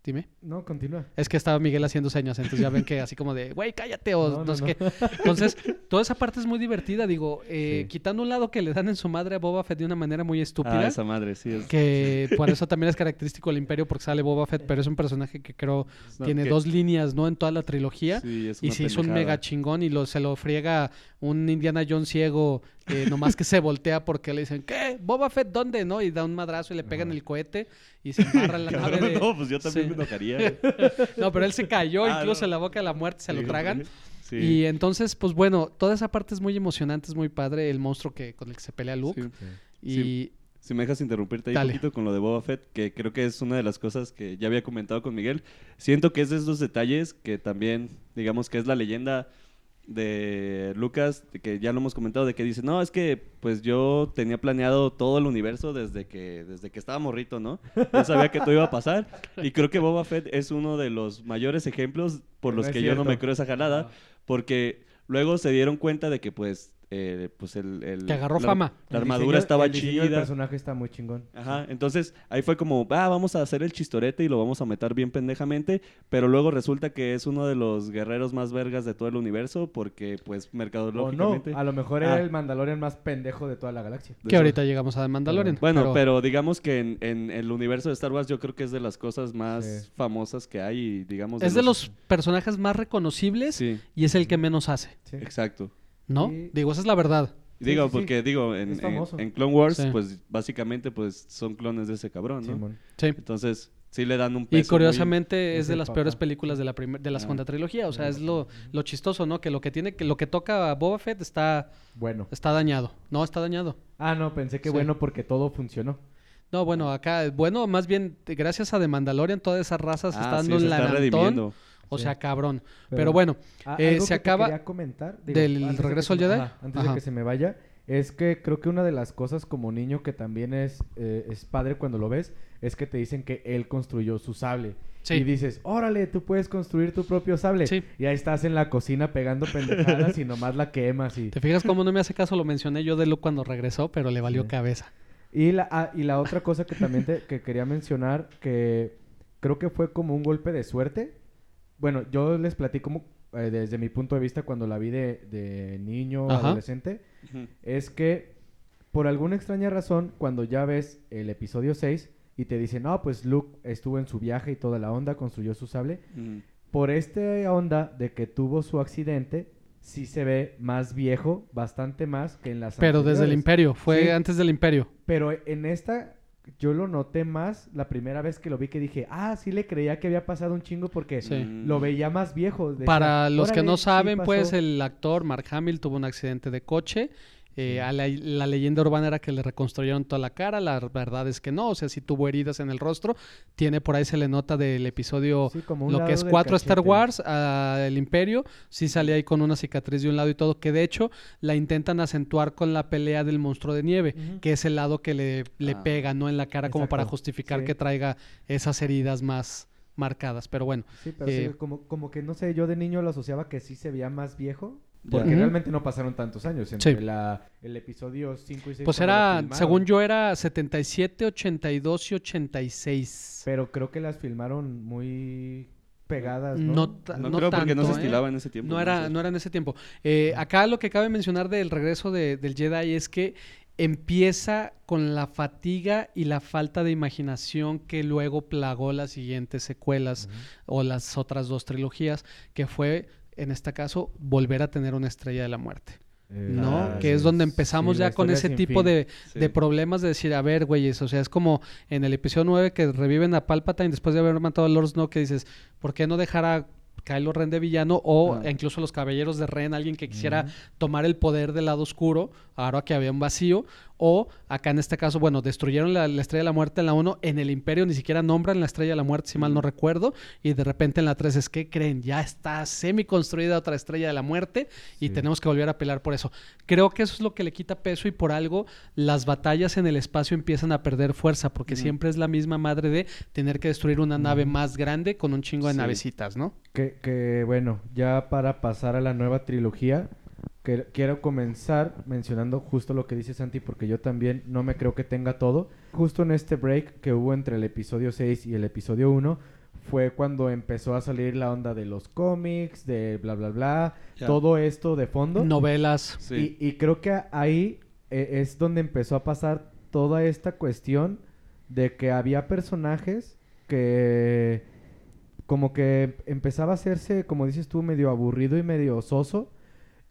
Dime. No, continúa. Es que estaba Miguel haciendo señas, entonces ya ven que así como de, güey, cállate o No, no, no, sé no. qué. Entonces, toda esa parte es muy divertida, digo, eh, Sí. quitando un lado que le dan en su madre a Boba Fett de una manera muy estúpida. Ah, esa madre, sí. Es, Que por eso también es característico del Imperio porque sale Boba Fett, pero es un personaje que creo no, tiene que- dos líneas, ¿no? En toda la trilogía. Sí, es y una se hizo un mega chingón y lo, se lo friega un Indiana Jones ciego, eh, nomás que se voltea porque le dicen, ¿qué? ¿Boba Fett dónde? ¿No? Y da un madrazo y le pegan el cohete y se embarra en la (laughs) nave. De- no, pues yo también Sí. me enojaría. (laughs) No, pero él se cayó, Ah, incluso no. en la boca de la muerte se lo tragan. Sí. Y entonces, pues bueno, toda esa parte es muy emocionante, es muy padre, el monstruo que con el que se pelea Luke. Sí. Y Sí. Si me dejas interrumpirte ahí Dale. un poquito con lo de Boba Fett, que creo que es una de las cosas que ya había comentado con Miguel. Siento que es de esos detalles que también, digamos que es la leyenda de Lucas, de que ya lo hemos comentado, de que dice, no, es que pues yo tenía planeado todo el universo desde que, desde que estaba morrito, ¿no? Yo sabía que todo iba a pasar. Y creo que Boba Fett es uno de los mayores ejemplos por los que yo no me creo esa jalada, porque luego se dieron cuenta de que pues, eh, pues el, el- Que agarró la- fama. La El armadura diseño- estaba el chida. personaje está muy chingón. Ajá, entonces ahí fue como, ah, vamos a hacer el chistorete y lo vamos a meter bien pendejamente, pero luego resulta que es uno de los guerreros más vergas de todo el universo porque pues O no, mercadológicamente... a lo mejor Ah. era el Mandalorian más pendejo de toda la galaxia. que eso- ahorita llegamos a Mandalorian. Bueno, pero... digamos que en, en el universo de Star Wars yo creo que es de las cosas más Sí. famosas que hay y digamos... es de los personajes más reconocibles Sí, y es el que menos hace, Sí. exacto. ¿No? Sí. Digo, esa es la verdad. Digo, sí, sí. porque digo, en, en, Clone Wars, Sí. pues básicamente pues son clones de ese cabrón, ¿no? Sí. Entonces, sí le dan un peso Y curiosamente es es de las papá. peores películas de la primer- de la Ah. segunda trilogía. O sea, es lo, lo chistoso, ¿no? Que lo que tiene, que lo que toca a Boba Fett está, Bueno. está dañado. No, está dañado. Ah, no, pensé que Sí. bueno porque todo funcionó. No, bueno, acá, bueno, más bien, gracias a The Mandalorian, toda esa raza se Ah, está sí, dando se un está. O Sí. sea, cabrón. Pero, Pero- bueno, Eh, se que acaba quería comentar, del regreso al Jedi. ajá, antes Ajá. de que se me vaya, es que creo que una de las cosas como niño que también es, eh, es padre cuando lo ves, es que te dicen que él construyó su sable. Sí. Y dices, órale, tú puedes construir tu propio sable. Sí. Y ahí estás en la cocina pegando pendejadas y nomás la quemas. Y, ¿te fijas cómo no me hace caso? Lo mencioné yo de Luke cuando regresó, pero le valió Sí. cabeza. y, la, ah, y la otra cosa que también te, que quería mencionar, que creo que fue como un golpe de suerte. Bueno, yo les platico como, eh, desde mi punto de vista cuando la vi de, de niño, Ajá. adolescente. Es que por alguna extraña razón, cuando ya ves el episodio 6 y te dicen, no, pues Luke estuvo en su viaje y toda la onda, construyó su sable, por esta onda de que tuvo su accidente, sí se ve más viejo, bastante más que en las Pero desde el. Imperio, fue Sí. antes del Imperio. Pero en esta yo lo noté más la primera vez que lo vi que dije, ah, sí le creía que había pasado un chingo porque Sí. Lo veía más viejo. Decía, Para los que "Órale, no sí saben, pues pasó". el actor Mark Hamill tuvo un accidente de coche. Eh, a la, la leyenda urbana era que le reconstruyeron toda la cara, la verdad es que no, o sea, si tuvo heridas en el rostro, tiene por ahí se le nota del episodio Sí, como lo que es del 4 Star. Wars, a el Imperio, sí sale ahí con una cicatriz de un lado y todo, que de hecho la intentan acentuar con la pelea del monstruo de nieve, que es el lado que le, le Ah. pega, ¿no? En la cara, como para justificar sí. que traiga esas heridas más marcadas. Pero bueno, Sí, pero Eh, sí, como, como que no sé, yo de niño lo asociaba que sí se veía más viejo. Porque realmente no pasaron tantos años entre Sí. la, el episodio 5 y 6. pues era, según yo, era 77, 82 y 86. Pero creo que las filmaron muy pegadas, ¿no? No, ta- No, no creo porque no se ¿eh? estilaba en ese tiempo. No era, sé. no era en ese tiempo. Eh, acá lo que cabe mencionar del regreso de- del Jedi es que empieza con la fatiga y la falta de imaginación que luego plagó las siguientes secuelas o las otras dos trilogías, que fue, en este caso, volver a tener una estrella de la muerte. Eh, ¿No? Ah, que es donde empezamos sí, ya con ese tipo de, Sí. de problemas de decir, a ver, güeyes, o sea, es como en el episodio 9 que reviven a Palpatine después de haber matado a Lord Snow, que dices, ¿por qué no dejar a Kylo Ren de villano o Ah. incluso los caballeros de Ren, alguien que quisiera tomar el poder del lado oscuro, ahora que había un vacío, o acá en este caso, bueno, destruyeron la, la Estrella de la Muerte en la 1, en el Imperio ni siquiera nombran la Estrella de la Muerte, si mal no recuerdo, y de repente en la 3 es que creen, ya está semi construida otra Estrella de la Muerte y Sí. tenemos que volver a pelear por eso. Creo que eso es lo que le quita peso y por algo las batallas en el espacio empiezan a perder fuerza, porque siempre es la misma madre de tener que destruir una nave más grande con un chingo de Sí. navecitas, ¿no? Que, que, bueno, ya para pasar a la nueva trilogía, quiero comenzar mencionando justo lo que dice Santi, porque yo también no me creo que tenga todo. Justo en este break que hubo entre el episodio 6 y el episodio 1, fue cuando empezó a salir la onda de los cómics, de bla, bla, bla, Ya. todo esto de fondo. Novelas. Sí. Y, y creo que ahí eh, es donde empezó a pasar toda esta cuestión de que había personajes que como que empezaba a hacerse, como dices tú, medio aburrido y medio soso.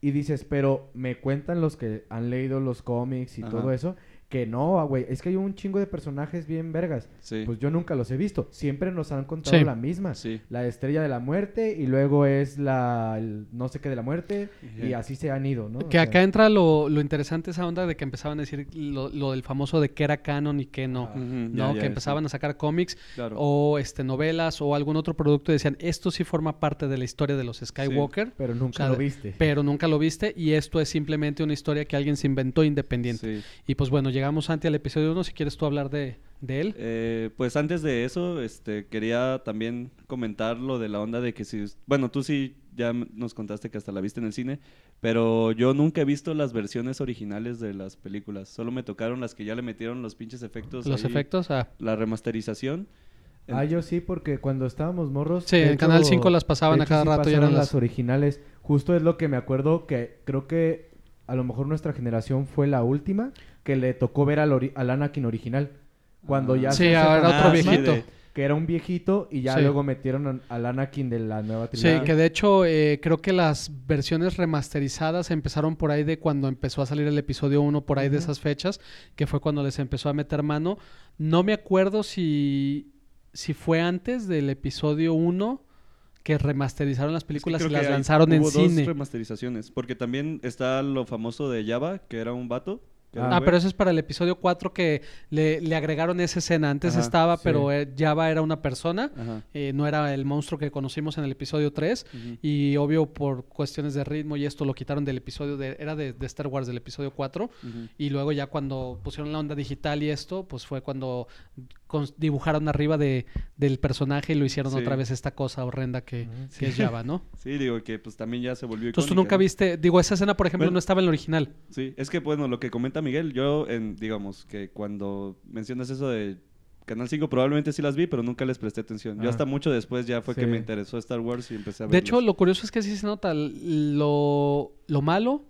Y dices, pero me cuentan los que han leído los cómics y Ajá. todo eso, que no, güey, es que hay un chingo de personajes bien vergas. Sí. Pues yo nunca los he visto. Siempre nos han contado Sí. la misma. sí. La estrella de la muerte y luego es la el no sé qué de la muerte y así se han ido, ¿no? O Que sea, acá entra lo, lo interesante esa onda de que empezaban a decir lo, lo del famoso de que era canon y que no. ¿no? que empezaban a sacar cómics Claro. o este novelas o algún otro producto y decían, esto sí forma parte de la historia de los Skywalker, Pero nunca O sea, lo viste. pero nunca lo viste y esto es simplemente una historia que alguien se inventó independiente. Sí. Y pues bueno, llegamos ante al episodio 1, si quieres tú hablar de, de él. Eh, pues antes de eso, este, quería también comentar lo de la onda de que si, bueno, tú sí ya nos contaste que hasta la viste en el cine, pero yo nunca he visto las versiones originales de las películas, solo me tocaron las que ya le metieron los pinches efectos. los ahí, efectos, ah, La remasterización. Ah, yo sí, porque cuando estábamos morros. Sí, en Canal 5 las pasaban a cada sí rato y eran las las- originales. Justo es lo que me acuerdo que creo que a lo mejor nuestra generación fue la última que le tocó ver al, ori- al Anakin original. Cuando Ah. ya Sí, se hace ahora otro viejito. de- Que era un viejito y ya Sí. luego metieron al Anakin de la nueva Sí, trilogía. que de hecho eh, creo que las versiones remasterizadas empezaron por ahí de cuando empezó a salir el episodio 1, por ahí de esas fechas, que fue cuando les empezó a meter mano. No me acuerdo si, si fue antes del episodio 1 que remasterizaron las Es que películas creo y las que hay- lanzaron en hubo cine. dos remasterizaciones, porque también está lo famoso de Java, que era un vato. Ah, pero eso es para el episodio 4 que le, le agregaron esa escena. Antes Ajá, estaba, sí. pero eh, Java era una persona. Eh, no era el monstruo que conocimos en el episodio 3. Ujú. Y obvio, por cuestiones de ritmo y esto lo quitaron del episodio de. Era de, de Star Wars del episodio 4. Ujú. Y luego ya cuando pusieron la onda digital y esto, pues fue cuando dibujaron arriba de, del personaje y lo hicieron Sí. otra vez esta cosa horrenda que, Ujú, que es Java, ¿no? (laughs) Sí, digo que pues también ya se volvió Entonces tú icónica, nunca ¿no? viste, digo, esa escena, por ejemplo, Bueno. no estaba en el original. Sí, es que bueno, lo que comenta Miguel, yo en, digamos que cuando mencionas eso de Canal 5 probablemente sí las vi, pero nunca les presté atención. Yo Ah. hasta mucho después ya fue que Sí. me interesó Star Wars y empecé a ver. De hecho, lo curioso es que sí se nota. Lo, lo malo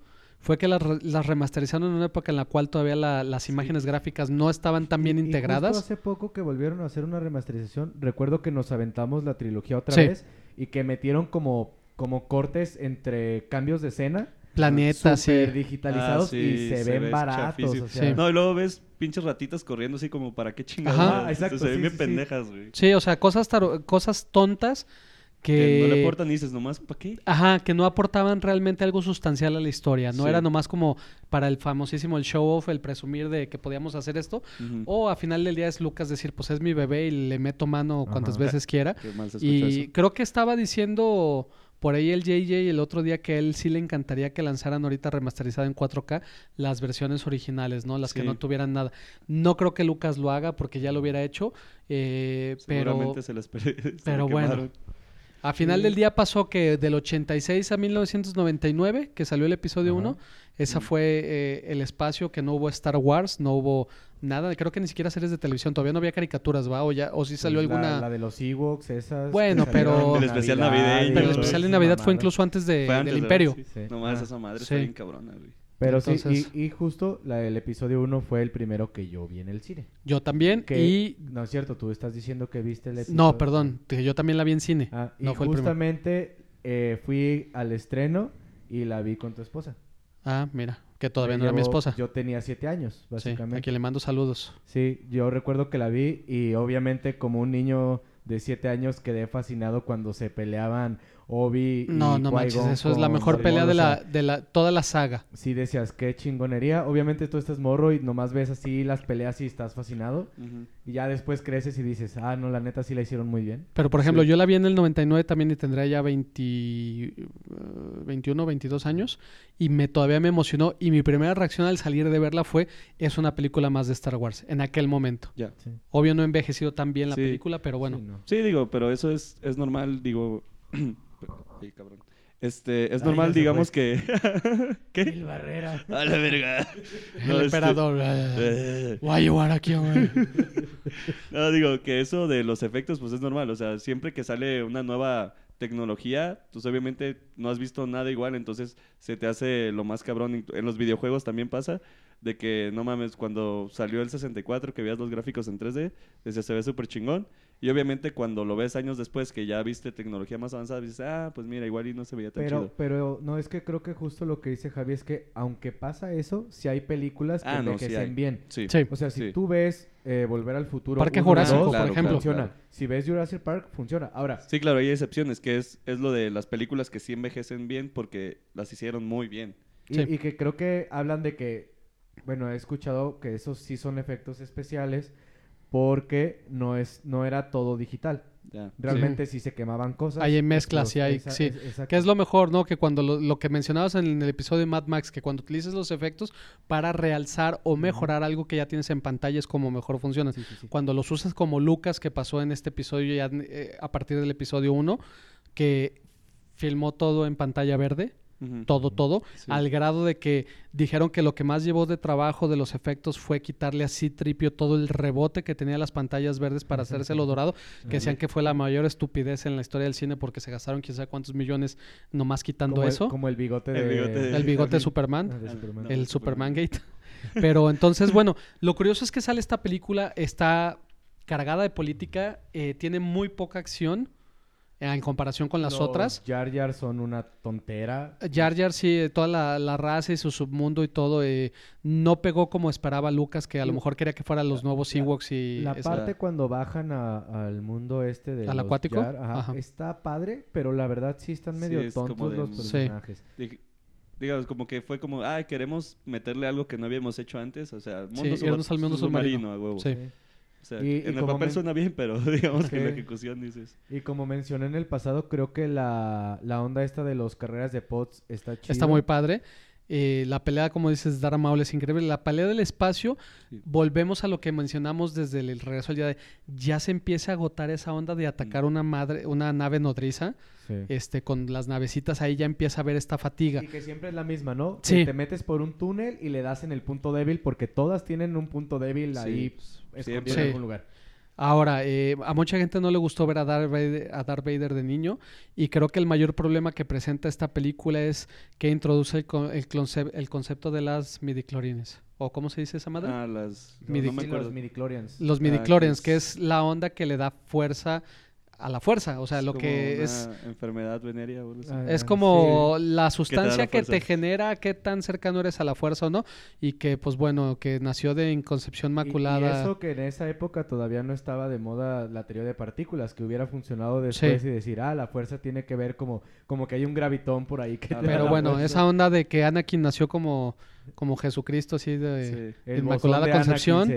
fue que las, las remasterizaron en una época en la cual todavía la- las imágenes gráficas no estaban tan bien Y- y justo integradas. hace poco que volvieron a hacer una remasterización, recuerdo que nos aventamos la trilogía otra Sí. vez y que metieron como, como cortes entre cambios de escena. Planetas, sí. digitalizados Ah, sí, y se, se ven ve baratos. chafísimo. O sea, Sí. No, y luego ves pinches ratitas corriendo así como para qué chingados. Ajá. Ah, exacto, Se ven sí, bien pendejas, güey. Sí, o sea, cosas, taro- cosas tontas Que no le aportan y dices, nomás, ¿para qué? Ajá, que no aportaban realmente algo sustancial a la historia. No Sí. era nomás como para el famosísimo el show off, el presumir de que podíamos hacer esto. O a final del día es Lucas decir, pues es mi bebé y le meto mano cuantas veces quiera. Qué mal se Y eso. creo que estaba diciendo por ahí el JJ el otro día que él sí le encantaría que lanzaran ahorita remasterizada en 4K las versiones originales, ¿no? Las que no tuvieran nada. No creo que Lucas lo haga porque ya lo hubiera hecho, eh, pero Seguramente se les (laughs) se le pero bueno. A final del día pasó que del 86 a 1999, que salió el episodio Ajá. 1, esa fue eh, el espacio que no hubo Star Wars, no hubo nada, creo que ni siquiera series de televisión, todavía no había caricaturas, ¿va? O, ya, o sí salió Pues la- alguna... La, de los Ewoks, esas. Bueno, pero- El especial Navidad navideño. Pero el especial de Navidad fue incluso antes, de, Fue antes del de- Imperio. sí. Sí. Nomás Ah. esa madre Sí. está bien cabrona, güey. Pero Entonces- sí, y, y justo la, el episodio 1 fue el primero que yo vi en el cine. Yo también, Que, y... No es cierto, tú estás diciendo que viste el episodio. No, perdón, que yo también la vi en cine. Ah, y el justamente eh, fui al estreno y la vi con tu esposa. Ah, mira, que todavía no era mi esposa. Yo tenía siete años, Sí, básicamente. a quien le mando saludos. Sí, yo recuerdo que la vi y obviamente como un niño de siete años quedé fascinado cuando se peleaban Obi y No, no manches, eso es la mejor pelea de o la, de la, toda la saga. Sí decías, qué chingonería. Obviamente tú estás morro y nomás ves así las peleas y estás fascinado. Y ya después creces y dices, ah, no, la neta sí la hicieron muy bien. Pero, por ejemplo, Sí. yo la vi en el 99 también y tendría ya 20, eh, 21, 22 años. Y me todavía me emocionó. Y mi primera reacción al salir de verla fue, es una película más de Star Wars, en aquel momento. Ya. Sí. Obvio no ha envejecido tan bien la Sí. película, pero bueno. Sí, no. Sí, digo, pero eso es, es normal, digo. (clears throat) Ay, cabrón. Este, es Ay, normal, digamos fue. que. (laughs) ¿Qué? Barrera. A la verga. (laughs) El No, este- emperador. Eh, Voy a llevar aquí, güey. (laughs) No, digo que eso de los efectos, pues es normal. O sea, siempre que sale una nueva tecnología, pues obviamente no has visto nada igual, entonces se te hace lo más cabrón. En los videojuegos también pasa de que, no mames, cuando salió el 64, que veías los gráficos en 3D, decías, se ve súper chingón. Y obviamente cuando lo ves años después, que ya viste tecnología más avanzada, dices, ah, pues mira, igual y no se veía tan Pero, chido. pero no, es que creo que justo lo que dice Javi es que aunque pasa eso, si hay películas que Ah, no, sí envejecen hay. bien. Sí. Sí. O sea, si Sí. tú ves eh, Volver al Futuro Parque Jurásico, dos, por Claro, ejemplo. funciona. claro. Si ves Jurassic Park, funciona. Ahora, Sí, claro, hay excepciones, que es, es lo de las películas que sí envejecen bien porque las hicieron muy bien. y, Sí. y que creo que hablan de que, bueno, he escuchado que esos sí son efectos especiales porque no es no era todo digital. Realmente sí, se quemaban cosas. Ahí hay mezclas, Los- sí hay, esa- sí. es- exacto. Que es lo mejor, ¿no? Que cuando lo, lo que mencionabas en el episodio de Mad Max, que cuando utilices los efectos para realzar o mejorar algo que ya tienes en pantalla es como mejor funcionan. Sí, sí, sí. Cuando los usas como Lucas, que pasó en este episodio ya eh, a partir del episodio 1, que filmó todo en pantalla verde, Todo, todo, Sí. al grado de que dijeron que lo que más llevó de trabajo de los efectos fue quitarle a Citripio todo el rebote que tenía las pantallas verdes para hacérselo dorado, que decían que fue la mayor estupidez en la historia del cine porque se gastaron quién sabe cuántos millones nomás quitando como eso. El, como el bigote de... El bigote de- El bigote de Superman. de Superman. No, el Superman. Gate. Pero entonces, bueno, lo curioso es que sale esta película, está cargada de política, eh, tiene muy poca acción en comparación con las Los otras. Jar Jar son una tontera. Jar Jar, sí, eh, toda la, la raza y su submundo y todo, eh, no pegó como esperaba Lucas, que a lo mejor quería que fueran los nuevos la- Ewoks y... La esa- parte cuando bajan a- al mundo este de ¿Al los acuático? Jar, ajá, Ajá. está padre, pero la verdad sí están Sí, medio es como tontos de- los Sí. personajes. Dij- Digamos, como que fue como, ay, queremos meterle algo que no habíamos hecho antes. O sea, mundo Sí, al mundo submarino. a huevo. Sí. O sea, Y- y en el como papel suena bien, pero (laughs) digamos que en la ejecución dices. Y como mencioné en el pasado, creo que la, la onda esta de los carreras de pods está chida. Está muy padre. Eh, la pelea, como dices, Dara Maul es increíble. La pelea del espacio, Sí. volvemos a lo que mencionamos desde el regreso al día de... Ya se empieza a agotar esa onda de atacar Mm. una madre, una nave nodriza. Sí. Este, con las navecitas ahí ya empieza a ver esta fatiga. Y que siempre es la misma, ¿no? Sí. Que te metes por un túnel y le das en el punto débil porque todas tienen un punto débil Sí, ahí pues, escondido en algún lugar. Ahora, eh, a mucha gente no le gustó ver a Darth, Vader, a Darth Vader de niño y creo que el mayor problema que presenta esta película es que introduce el, el, concep- el concepto de las midichlorians. ¿O cómo se dice esa madre? Ah, las... Los, No, me los midichlorians. Los Ah, midichlorians, que que es- es la onda que le da fuerza a la fuerza. O sea, lo como que una es... enfermedad venérea. Ah, Es sí. como la sustancia la que te genera qué tan cercano eres a la fuerza o no. Y que, pues bueno, que nació de inconcepción maculada. Y, eso que en esa época todavía no estaba de moda la teoría de partículas, que hubiera funcionado después Sí. y decir, ah, la fuerza tiene que ver como, como que hay un gravitón por ahí que Ah, te da Pero bueno, fuerza. esa onda de que Anakin nació como, como Jesucristo, así de Sí. Inmaculada de Concepción.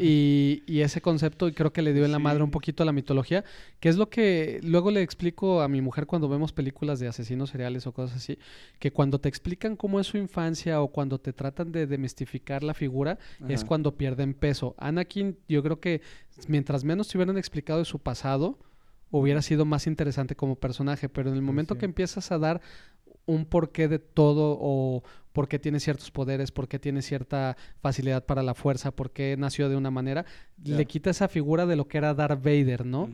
y, y ese concepto creo que le dio en la madre un poquito a la mitología, que es lo que luego le explico a mi mujer cuando vemos películas de asesinos seriales o cosas así, que cuando te explican cómo es su infancia o cuando te tratan de demestificar la figura, es cuando pierden peso. Anakin, yo creo que mientras menos te hubieran explicado de su pasado, hubiera sido más interesante como personaje, pero en el momento sí. que empiezas a dar un porqué de todo o por qué tiene ciertos poderes, por qué tiene cierta facilidad para la fuerza, por qué nació de una manera, le quita esa figura de lo que era Darth Vader, ¿no?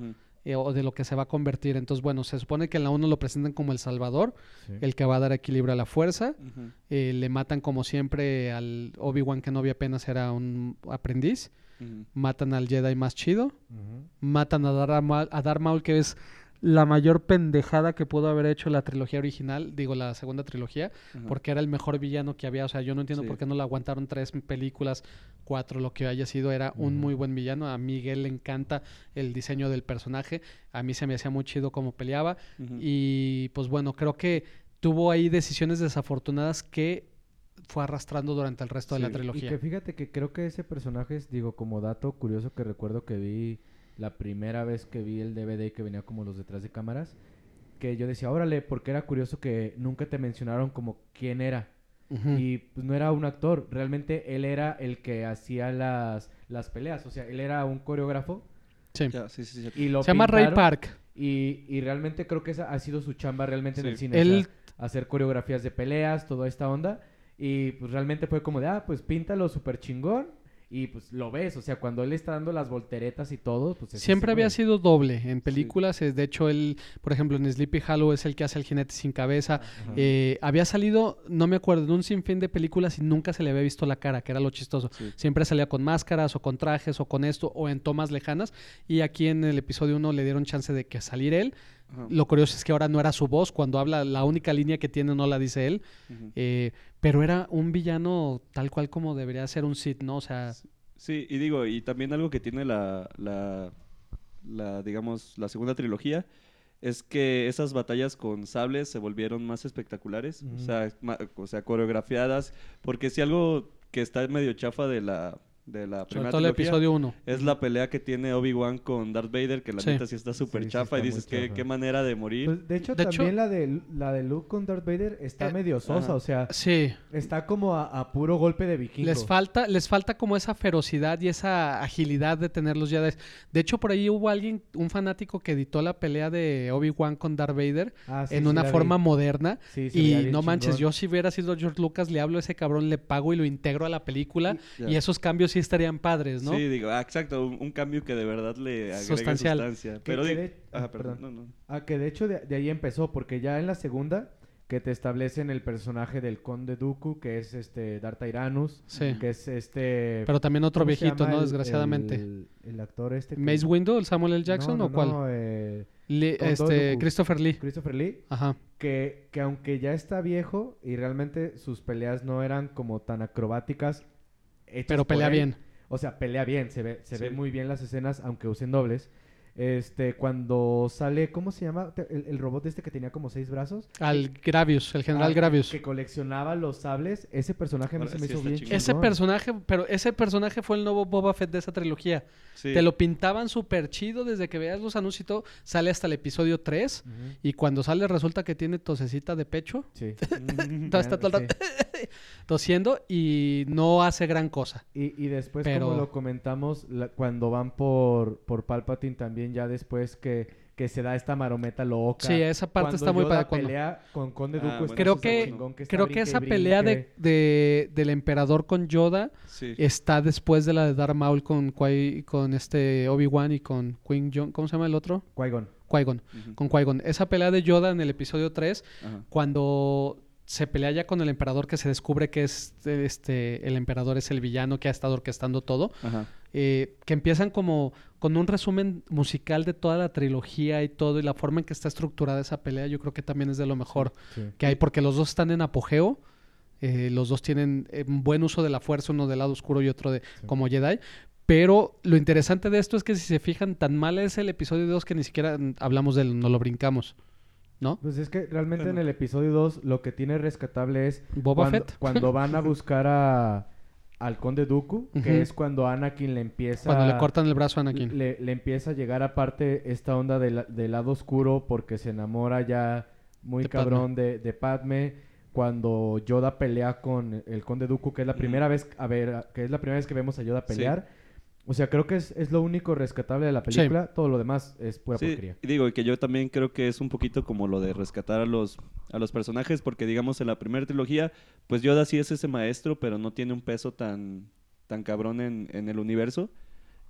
Eh, o de lo que se va a convertir. Entonces, bueno, se supone que en la 1 lo presentan como el Salvador, Sí. el que va a dar equilibrio a la fuerza. Eh, le matan como siempre al Obi-Wan Kenobi apenas era un aprendiz. Matan al Jedi más chido. Matan a Darth Maul, a Darth Maul, que es la mayor pendejada que pudo haber hecho la trilogía original, digo la segunda trilogía, Ajá. porque era el mejor villano que había. O sea, yo no entiendo Sí. por qué no lo aguantaron tres películas, cuatro, lo que haya sido. Era un muy buen villano. A Miguel le encanta el diseño del personaje. A mí se me hacía muy chido cómo peleaba. Y pues bueno, creo que tuvo ahí decisiones desafortunadas que fue arrastrando durante el resto de la Y trilogía. que fíjate que creo que ese personaje es, digo, como dato curioso que recuerdo que vi la primera vez que vi el DVD que venía como los detrás de cámaras, que yo decía, órale, porque era curioso que nunca te mencionaron como quién era. Y pues no era un actor, realmente él era el que hacía las, las peleas, o sea, él era un coreógrafo Sí. Sí, sí, sí. y lo Se llama Ray Park. Y, y realmente creo que esa ha sido su chamba realmente en el cine. o Él sea, hacer coreografías de peleas, toda esta onda. Y pues realmente fue como de, ah, pues píntalo súper chingón. Y pues lo ves, o sea, cuando él está dando las volteretas y todo, pues... es Siempre había sido doble en películas. eh, De hecho, él, por ejemplo, en Sleepy Hollow es el que hace el jinete sin cabeza. Eh, había salido, no me acuerdo, en un sinfín de películas y nunca se le había visto la cara, que era lo chistoso. Sí. Siempre salía con máscaras o con trajes o con esto o en tomas lejanas. Y aquí en el episodio 1 le dieron chance de que salir él. Ajá. Lo curioso es que ahora no era su voz. Cuando habla, la única línea que tiene no la dice él. Eh, pero era un villano tal cual como debería ser un Sith, ¿no? O sea, Sí, y digo, y también algo que tiene la, la, la, digamos, la segunda trilogía es que esas batallas con sables se volvieron más espectaculares, o sea, o sea, coreografiadas, porque si algo que está medio chafa de la, de la sobre primera todo el trilogía episodio 1. es la pelea que tiene Obi-Wan con Darth Vader, que la Sí. neta sí está súper Sí, sí chafa y muy dices, ¿qué, chafa. qué manera de morir. Pues, de hecho, De hecho- también la, de, la de Luke con Darth Vader está Eh, medio sosa, ajá. o sea, Sí. está como a, a puro golpe de vikingo. Les falta, les falta como esa ferocidad y esa agilidad de tener los Jedi. De hecho, por ahí hubo alguien, un fanático que editó la pelea de Obi-Wan con Darth Vader Ah, sí, en sí una la vi. forma moderna. Sí, se veía y bien no manches, chingón. yo si hubiera sido George Lucas, le hablo a ese cabrón, le pago y lo integro a la película. Ya. Y esos cambios sí estarían padres, ¿no? Sí, digo, ah, exacto, un, un cambio que de verdad le agrega Sustancial. sustancia. Que- Pero que de- Ajá, ah, perdón, perdón. no, no. Ah, que de hecho de, de ahí empezó, porque ya en la segunda, que te establecen el personaje del Conde Dooku, que es este Darth Tyrannus, Sí. que es este... Pero también otro ¿cómo se viejito, ¿no? el- Desgraciadamente. El, el actor este... que- ¿Mace Windu, el Samuel L. Jackson no, o cuál? no, eh, este, Dooku. Christopher Lee. Christopher Lee, Ajá. que, que aunque ya está viejo y realmente sus peleas no eran como tan acrobáticas, Pero por pelea él, bien. O sea, pelea bien, se ve, se ve muy bien las escenas, aunque usen dobles. Este, cuando sale, ¿cómo se llama? El, el robot este que tenía como seis brazos. Al Gravius, el general Ah, que- Gravius. Que coleccionaba los sables. Ese personaje a mí Ahora se me sí hizo bien chingón. Ese personaje, pero ese personaje fue el nuevo Boba Fett de esa trilogía. Sí. Te lo pintaban súper chido desde que veas los anuncios y todo. Sale hasta el episodio 3. Ujú, Y cuando sale resulta que tiene tosecita de pecho. Sí. (laughs) Está, está todo el rato (laughs) tosiendo y no hace gran cosa. Y, y después, Pero- como lo comentamos, la- cuando van por, por Palpatine también, ya después que, que se da esta marometa loca. Sí, esa parte Cuando está muy padre. Cuando... pelea con Conde Ah, Dooku. bueno, Creo que, está creo que esa pelea de, de- del emperador con Yoda Sí. está después de la de Darth Maul con, con este Obi-Wan y con Qui Gon. ¿Cómo se llama el otro? Qui-Gon. Qui-Gon. Con Qui-Gon. Esa pelea de Yoda en el episodio 3 Ajá. cuando se pelea ya con el emperador que se descubre que es este el emperador es el villano que ha estado orquestando todo. Ajá. eh, que empiezan como con un resumen musical de toda la trilogía y todo y la forma en que está estructurada esa pelea, yo creo que también es de lo mejor Sí. que hay porque los dos están en apogeo. eh, los dos tienen eh, un buen uso de la fuerza, uno del lado oscuro y otro de Sí. como Jedi. Pero lo interesante de esto es que si se fijan, tan mal es el episodio 2 que ni siquiera hablamos de él, no lo brincamos. ¿No? Pues es que realmente Bueno. en el episodio 2 lo que tiene rescatable es Boba cuando, Fett. cuando (laughs) van a buscar a, al conde Dooku, que es cuando Anakin le empieza Cuando le cortan el brazo a Anakin. le, le empieza a llegar aparte esta onda del, del lado oscuro porque se enamora ya muy De cabrón de, de Padme cuando Yoda pelea con el conde Dooku que es la primera vez a ver que es la primera vez que vemos a Yoda Sí. O sea creo que es, es lo único rescatable de la película todo lo demás es pura Sí, porquería y digo y que yo también creo que es un poquito como lo de rescatar a los, a los personajes, porque digamos en la primera trilogía, pues Yoda sí es ese maestro, pero no tiene un peso tan, tan cabrón en, en el universo.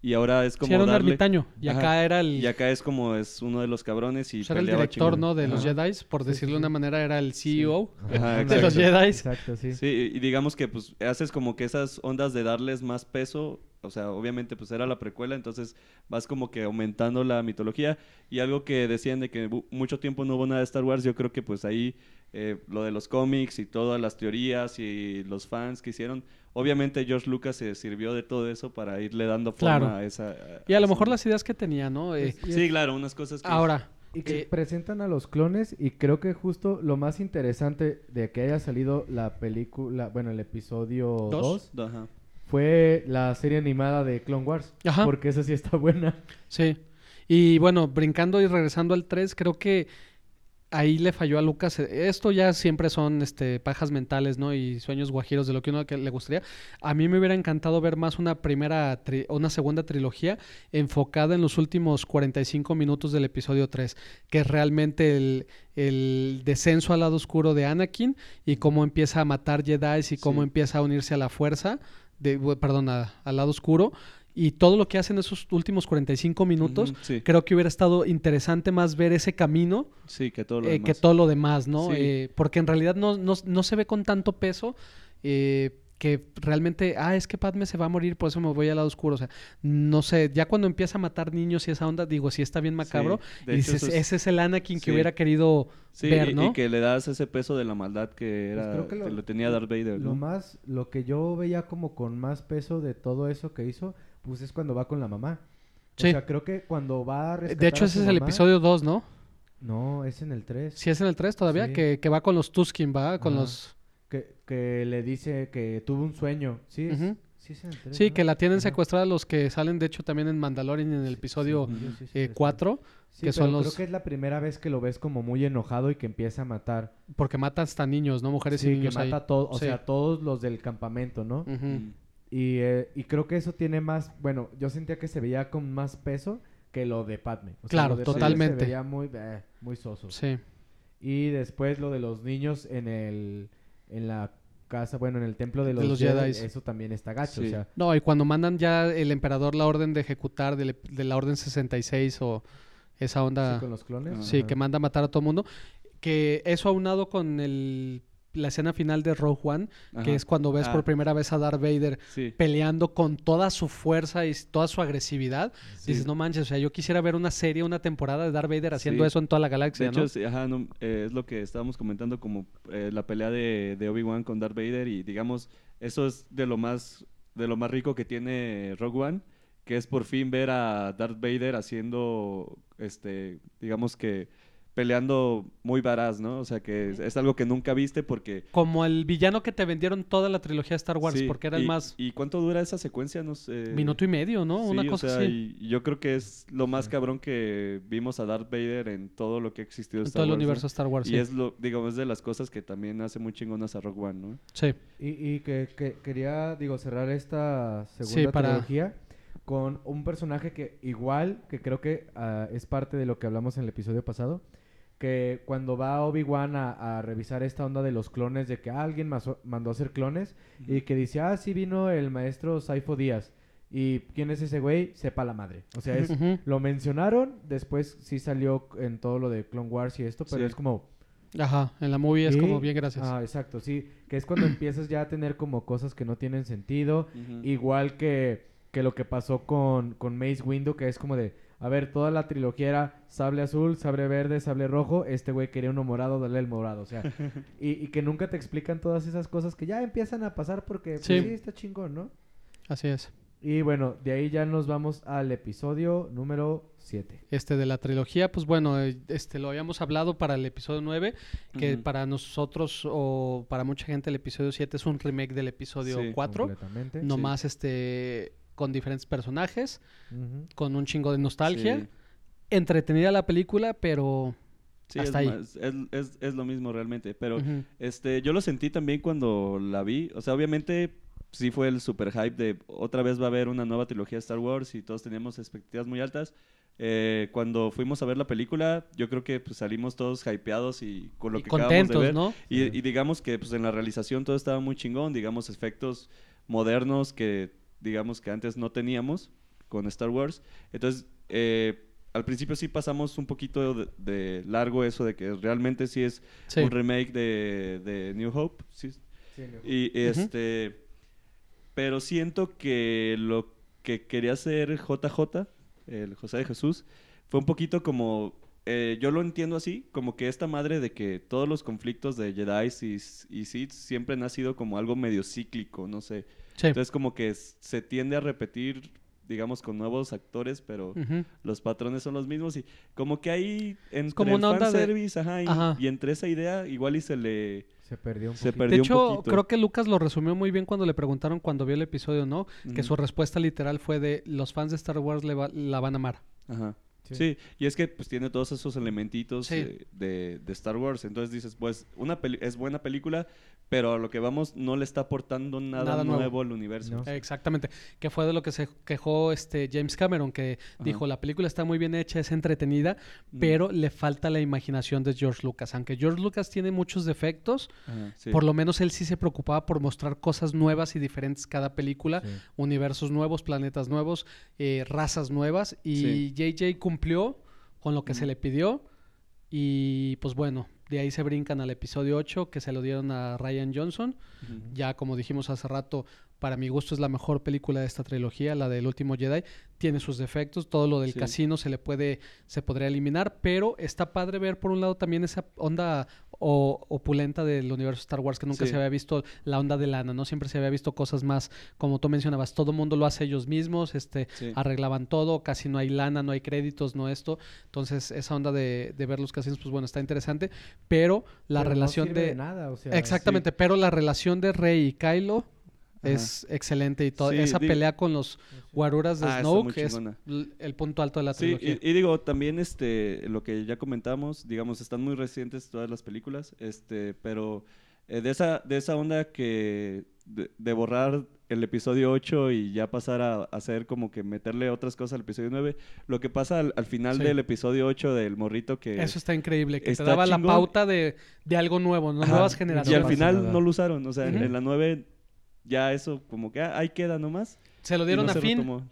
Y ahora es como Sí, era un darle... ermitaño. Y Ajá. acá era el, Y acá es como es uno de los cabrones y o sea, era el director, chingón. ¿no? De los. Jedi, por Sí, decirlo de una manera, era el CEO. Ajá, de los. Jedi. exacto sí, Sí, y digamos que pues haces como que esas ondas de darles más peso, o sea, obviamente pues era la precuela, entonces vas como que aumentando la mitología y algo que decían de que mucho tiempo no hubo nada de Star Wars, yo creo que pues ahí eh, lo de los cómics y todas las teorías y los fans que hicieron, obviamente George Lucas se sirvió de todo eso para irle dando forma Claro. a esa... Y a lo mejor las ideas que tenía, ¿no? Eh, Sí, es- claro, unas cosas que... ahora, Y que Eh, presentan a los clones y creo que justo lo más interesante de que haya salido la película, bueno, el episodio Dos. 2 Ajá. fue la serie animada de Clone Wars. Ajá. Porque esa sí está (laughs) buena. Sí. Y bueno, brincando y regresando al 3, creo que ahí le falló a Lucas. Esto ya siempre son este, pajas mentales, ¿no? Y sueños guajiros de lo que uno que le gustaría. A mí me hubiera encantado ver más una primera, tri- una segunda trilogía enfocada en los últimos 45 minutos del episodio 3, que es realmente el, el descenso al lado oscuro de Anakin y cómo empieza a matar Jedi y cómo Sí. empieza a unirse a la fuerza, de, perdón, a- al lado oscuro. Y todo lo que hace en esos últimos 45 minutos, Ujú, sí, creo que hubiera estado interesante más ver ese camino sí, que todo lo eh, demás. que todo lo demás, ¿no? Sí. Eh, porque en realidad no, no, no se ve con tanto peso eh, que realmente, ah, es que Padme se va a morir, por eso me voy al lado oscuro. O sea, no sé, ya cuando empieza a matar niños y esa onda, digo, sí está bien macabro. Y dices, es- ese es el Anakin que hubiera querido Sí, ver, y- ¿no? y que le das ese peso de la maldad que era creo que que lo- lo, tenía Darth Vader, Lo más, lo que yo veía como con más peso de todo eso que hizo, pues es cuando va con la mamá. O Sí. sea, creo que cuando va a De hecho, a ese su es el mamá- episodio 2, ¿no? No, es en el 3. Si es en el 3 todavía, Sí. que, que va con los Tuskin, va con Ajá. los... Que, que le dice que tuvo un sueño. Sí, es, Ujú. sí es en el 3. Sí, que la tienen Ajá. secuestrada los que salen, de hecho, también en Mandalorian en el episodio Sí, sí, sí, sí, eh, sí. 4, Sí, que son los- creo que es la primera vez que lo ves como muy enojado y que empieza a matar. porque mata hasta niños, ¿no? Mujeres y Sí, que niños ahí. mata a todos, o Sí. sea, todos los del campamento, ¿no? Ujú. Mm. Y, eh, y creo que eso tiene más, bueno, yo sentía que se veía con más peso que lo de Padme. O sea, Claro, lo de Padme totalmente. Se veía muy, eh, muy soso. Sí. Y después lo de los niños en el, en la casa, bueno, en el templo de De los, Jedi, eso también está gacho, o Sí. sea, No, y cuando mandan ya el emperador la orden de ejecutar de, de la orden 66 o esa onda, sí, con los clones. sí, Ajá. que manda a matar a todo mundo, que eso aunado con el, la escena final de Rogue One, que es cuando ves Ah. por primera vez a Darth Vader Sí. peleando con toda su fuerza y toda su agresividad, Sí. dices, no manches, o sea, yo quisiera ver una serie, una temporada de Darth Vader haciendo Sí. eso en toda la De galaxia, hecho, ¿no? sí, ajá, no, eh, es lo que estábamos comentando como eh, la pelea de, de Obi-Wan con Darth Vader y digamos, eso es de lo más de lo más rico que tiene Rogue One, que es por fin ver a Darth Vader haciendo este, digamos que peleando muy varaz, ¿no? O sea, que es, es algo que nunca viste porque Como el villano que te vendieron toda la trilogía de Star Wars, sí, porque era y, el más ¿Y cuánto dura esa secuencia? No sé. minuto y medio, ¿no? Una Sí, o cosa sea, así. y yo creo que es lo más cabrón que vimos a Darth Vader en todo lo que ha existido En Star todo el Wars, ¿no? universo Star Wars, Y sí. es lo, digo, es de las cosas que también hace muy chingonas a Rogue One, ¿no? Sí. Y, y que, que quería, digo, cerrar esta segunda Sí, para- trilogía con un personaje que igual, que creo que ah, es parte de lo que hablamos en el episodio pasado, que cuando va Obi-Wan a, a revisar esta onda de los clones, de que alguien maso- mandó a hacer clones, y que dice, ah, sí vino el maestro Saifo Díaz. ¿Y quién es ese güey? Sepa la madre. O sea, es, lo mencionaron, después sí salió en todo lo de Clone Wars y esto, pero Sí. es como, Ajá, en la movie es Y- como bien gracias. Ah, exacto, sí. Que es cuando empiezas ya a tener como cosas que no tienen sentido. Igual que, que lo que pasó con, con Mace Windu, que es como de, a ver, toda la trilogía era sable azul, sable verde, sable rojo. Este güey quería uno morado, dale el morado. O sea, (laughs) y, y que nunca te explican todas esas cosas que ya empiezan a pasar porque pues, Sí. está chingón, ¿no? Así es. Y bueno, de ahí ya nos vamos al episodio número 7. Este de la trilogía, pues bueno, eh, este lo habíamos hablado para el episodio 9, que para nosotros o para mucha gente el episodio 7 es un remake del episodio Sí, 4, Completamente. no más este con diferentes personajes, Ujú. con un chingo de nostalgia. Sí. Entretenida la película, pero Sí, Hasta es, ahí. más- es, es- es lo mismo realmente. Pero ujú, este, yo lo sentí también cuando la vi. O sea, obviamente sí fue el super hype de otra vez va a haber una nueva trilogía de Star Wars y todos teníamos expectativas muy altas. Eh, cuando fuimos a ver la película, yo creo que pues, salimos todos hypeados y con lo y que acabamos de contentos, ver. ¿no? Y, y digamos que pues, en la realización todo estaba muy chingón, digamos efectos modernos que digamos que antes no teníamos con Star Wars. Entonces, eh, al principio sí pasamos un poquito de, de largo eso de que realmente sí es Sí. un remake de, de New Hope. sí. Y este, pero siento que lo que quería hacer JJ, el José de Jesús, fue un poquito como, eh, yo lo entiendo así, como que esta madre de que todos los conflictos de Jedi y, y Sith siempre han sido como algo medio cíclico, no sé. Sí. Entonces como que se tiende a repetir, digamos, con nuevos actores, pero los patrones son los mismos y como que ahí entre como el onda de- fanservice, ajá, y, Ajá. y entre esa idea igual y se le... Se perdió un Se poquito. perdió De un hecho, poquito. creo que Lucas lo resumió muy bien cuando le preguntaron cuando vio el episodio, ¿no? Que su respuesta literal fue de los fans de Star Wars le va- la van a amar. Ajá. Sí. Sí. y es que pues tiene todos esos elementitos Sí. eh, de, de Star Wars. Entonces dices, pues, una peli- es buena película, pero a lo que vamos no le está aportando nada, Nada nuevo. nuevo. al universo. No. Exactamente. Que fue de lo que se quejó este James Cameron, que Ajá. dijo, la película está muy bien hecha, es entretenida, Ujú. pero le falta la imaginación de George Lucas. Aunque George Lucas tiene muchos defectos, Ajá, sí. por lo menos él sí se preocupaba por mostrar cosas nuevas y diferentes cada película, Sí. universos nuevos, planetas nuevos, eh, razas nuevas, y JJ cumplió con lo que se le pidió, y pues bueno, de ahí se brincan al episodio 8, que se lo dieron a Ryan Johnson. Ya como dijimos hace rato, para mi gusto es la mejor película de esta trilogía, la del último Jedi. Tiene sus defectos, todo lo del Sí. casino se le puede, se podría eliminar, pero está padre ver por un lado también esa onda o- opulenta del universo Star Wars que nunca Sí. se había visto la onda de lana, ¿no? Siempre se había visto cosas más, como tú mencionabas, todo mundo lo hace ellos mismos, este, Sí. arreglaban todo, casi no hay lana, no hay créditos, no esto. Entonces, esa onda de, de ver los casinos, pues bueno, está interesante, pero la Pero no relación sirve de... de nada, o sea, Exactamente, pero la relación de Rey y Kylo Ajá. es excelente y todo. Sí, esa digo- pelea con los guaruras de Ah, Snoke es el punto alto de la Sí, trilogía. y, y digo, también este, lo que ya comentamos, digamos, están muy recientes todas las películas, este, pero eh, de, esa, de esa onda que de, de borrar el episodio 8 y ya pasar a, a hacer como que meterle otras cosas al episodio 9, lo que pasa al, al final Sí. del episodio 8 del morrito que... Eso está increíble, que te está daba la pauta de, de algo nuevo, ¿no? Nuevas Y generaciones. al pasa final no lo usaron, o sea, en- en la 9 ya eso como que ah, ahí queda nomás. Se lo dieron no a se fin, retomó.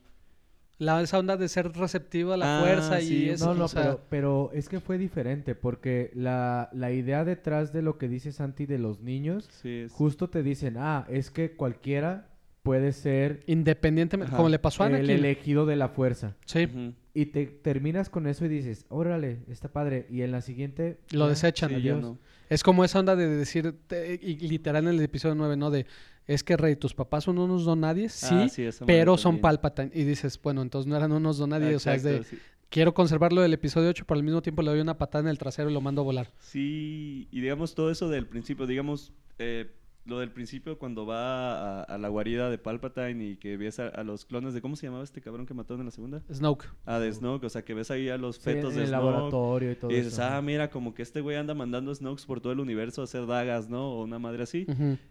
la, esa onda de ser receptivo a la Ah, fuerza sí. y eso. No, no, o sea, pero, pero es que fue diferente porque la, la idea detrás de lo que dice Santi de los niños, Sí, es- justo te dicen, ah, es que cualquiera puede ser independientemente, como le pasó a el Anakin. elegido de la fuerza. Sí. Y te terminas con eso y dices, órale, está padre. Y en la siguiente... Lo desechan. Sí, ya adiós. no. Es como esa onda de decir, te- y literal en el episodio 9, ¿no? De, es que Rey, tus papás son unos donadies, sí, Ah, sí, pero son. Palpatine. Y dices, bueno, entonces no eran unos donadies, o sea, es de, sí. quiero conservarlo del episodio 8, pero al mismo tiempo le doy una patada en el trasero y lo mando a volar. Sí, y digamos todo eso del principio, digamos, eh, lo del principio cuando va a, a la guarida de Palpatine y que ves a, a los clones de, ¿cómo se llamaba este cabrón que mataron en la segunda? Snoke. Ah, de Snoke, o sea, que ves ahí a los Sí, fetos en de el Snoke. laboratorio y todo Y dices, eso. ah, mira, como que este güey anda mandando Snokes por todo el universo a hacer dagas, ¿no? O una madre así.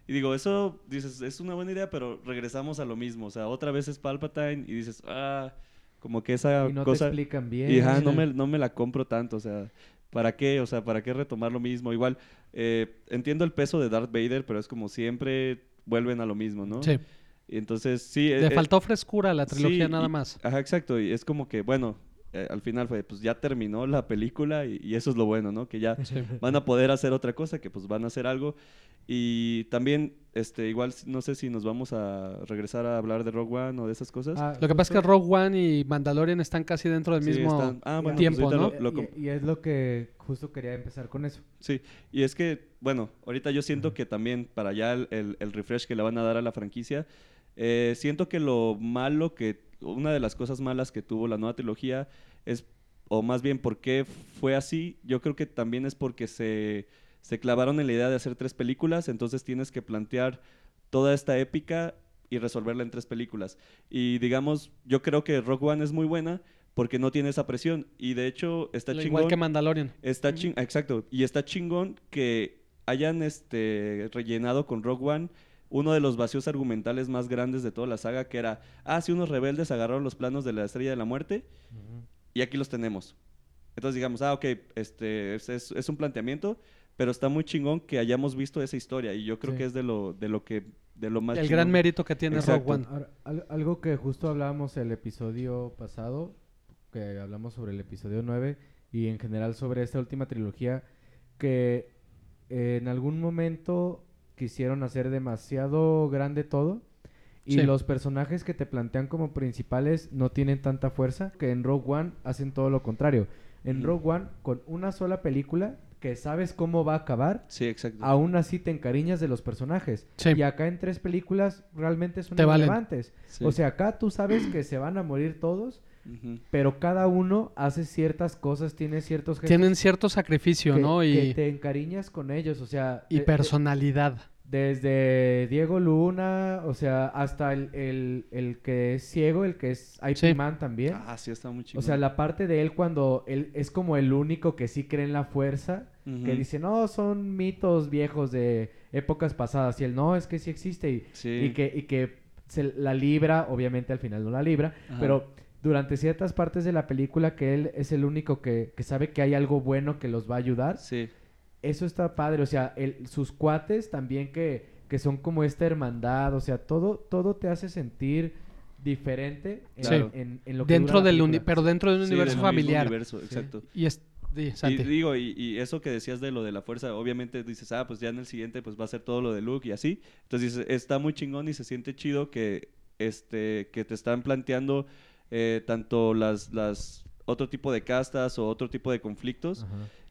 Y digo, eso, dices, es una buena idea, pero regresamos a lo mismo. O sea, otra vez es Palpatine y dices, ah, como que esa y no cosa... te explican bien. Y ajá, no me, no me la compro tanto, o sea, ¿para qué? O sea, ¿para qué retomar lo mismo? Igual, eh, entiendo el peso de Darth Vader, pero es como siempre vuelven a lo mismo, ¿no? Sí. Y entonces, sí. Le eh, faltó frescura a la trilogía sí, nada y- más. Ajá, exacto, y es como que, bueno, eh, al final fue, pues ya terminó la película y, y eso es lo bueno, ¿no? Que ya (laughs) Sí. van a poder hacer otra cosa, que pues van a hacer algo. Y también, este, igual, no sé si nos vamos a regresar a hablar de Rogue One o de esas cosas. Ah, Lo que pasa es que Rogue One y Mandalorian están casi dentro del Sí, mismo están- ah, bueno, pues tiempo, ¿no? lo- lo com- y, y es lo que justo quería empezar con eso. Sí, y es que, bueno, ahorita yo siento que también para ya el, el- el refresh que le van a dar a la franquicia, eh, siento que lo malo que, una de las cosas malas que tuvo la nueva trilogía es, o más bien, ¿por qué fue así? Yo creo que también es porque se, se clavaron en la idea de hacer tres películas, entonces tienes que plantear toda esta épica y resolverla en tres películas. Y digamos, yo creo que Rock One es muy buena porque no tiene esa presión y de hecho está chingón. Igual que Mandalorian. Está ching exacto. Y está chingón que hayan este rellenado con Rogue One uno de los vacíos argumentales más grandes de toda la saga, que era, ah, si unos rebeldes agarraron los planos de la Estrella de la Muerte y aquí los tenemos. Entonces digamos, ah, ok, este, es, es- es un planteamiento, pero está muy chingón que hayamos visto esa historia y yo creo Sí. que es de lo, de lo que, de lo más El chingón. gran mérito que tiene Exacto. Rogue One. Al- algo que justo hablábamos el episodio pasado, que hablamos sobre el episodio 9 y en general sobre esta última trilogía, que eh, en algún momento quisieron hacer demasiado grande todo y Sí. los personajes que te plantean como principales no tienen tanta fuerza que en Rogue One hacen todo lo contrario. En Ujú. Rogue One, con una sola película que sabes cómo va a acabar, Sí, exacto. aún así te encariñas de los personajes. Sí. Y acá en tres películas realmente son Te irrelevantes. Sí. O sea, acá tú sabes que se van a morir todos, Pero cada uno hace ciertas cosas, tiene ciertos gestos Tienen cierto sacrificio, que, ¿no? que Y, te encariñas con ellos. O sea, y de- de- personalidad. desde Diego Luna, o sea, hasta el, el, el que es ciego, el que es IP Sí. Man también. Ah, sí, está muy chingón. O sea, la parte de él cuando él es como el único que sí cree en la fuerza, que dice, no, son mitos viejos de épocas pasadas. Y él, no, es que sí existe. Y, Sí. y que, y que se la libra, obviamente al final no la libra, Ajá. pero durante ciertas partes de la película que él es el único que, que sabe que hay algo bueno que los va a ayudar, Sí. eso está padre, o sea, el- sus cuates también que, que son como esta hermandad, o sea, todo, todo te hace sentir diferente en, Sí. en- en lo que Dentro del uni- pero dentro de un Sí, universo familiar. universo, exacto. Y es Y Santi. digo, y, y eso que decías de lo de la fuerza, obviamente dices, ah, pues ya en el siguiente pues va a ser todo lo de Luke y así. Entonces dices, está muy chingón y se siente chido que, este, que te están planteando eh, tanto las, las otro tipo de castas o otro tipo de conflictos.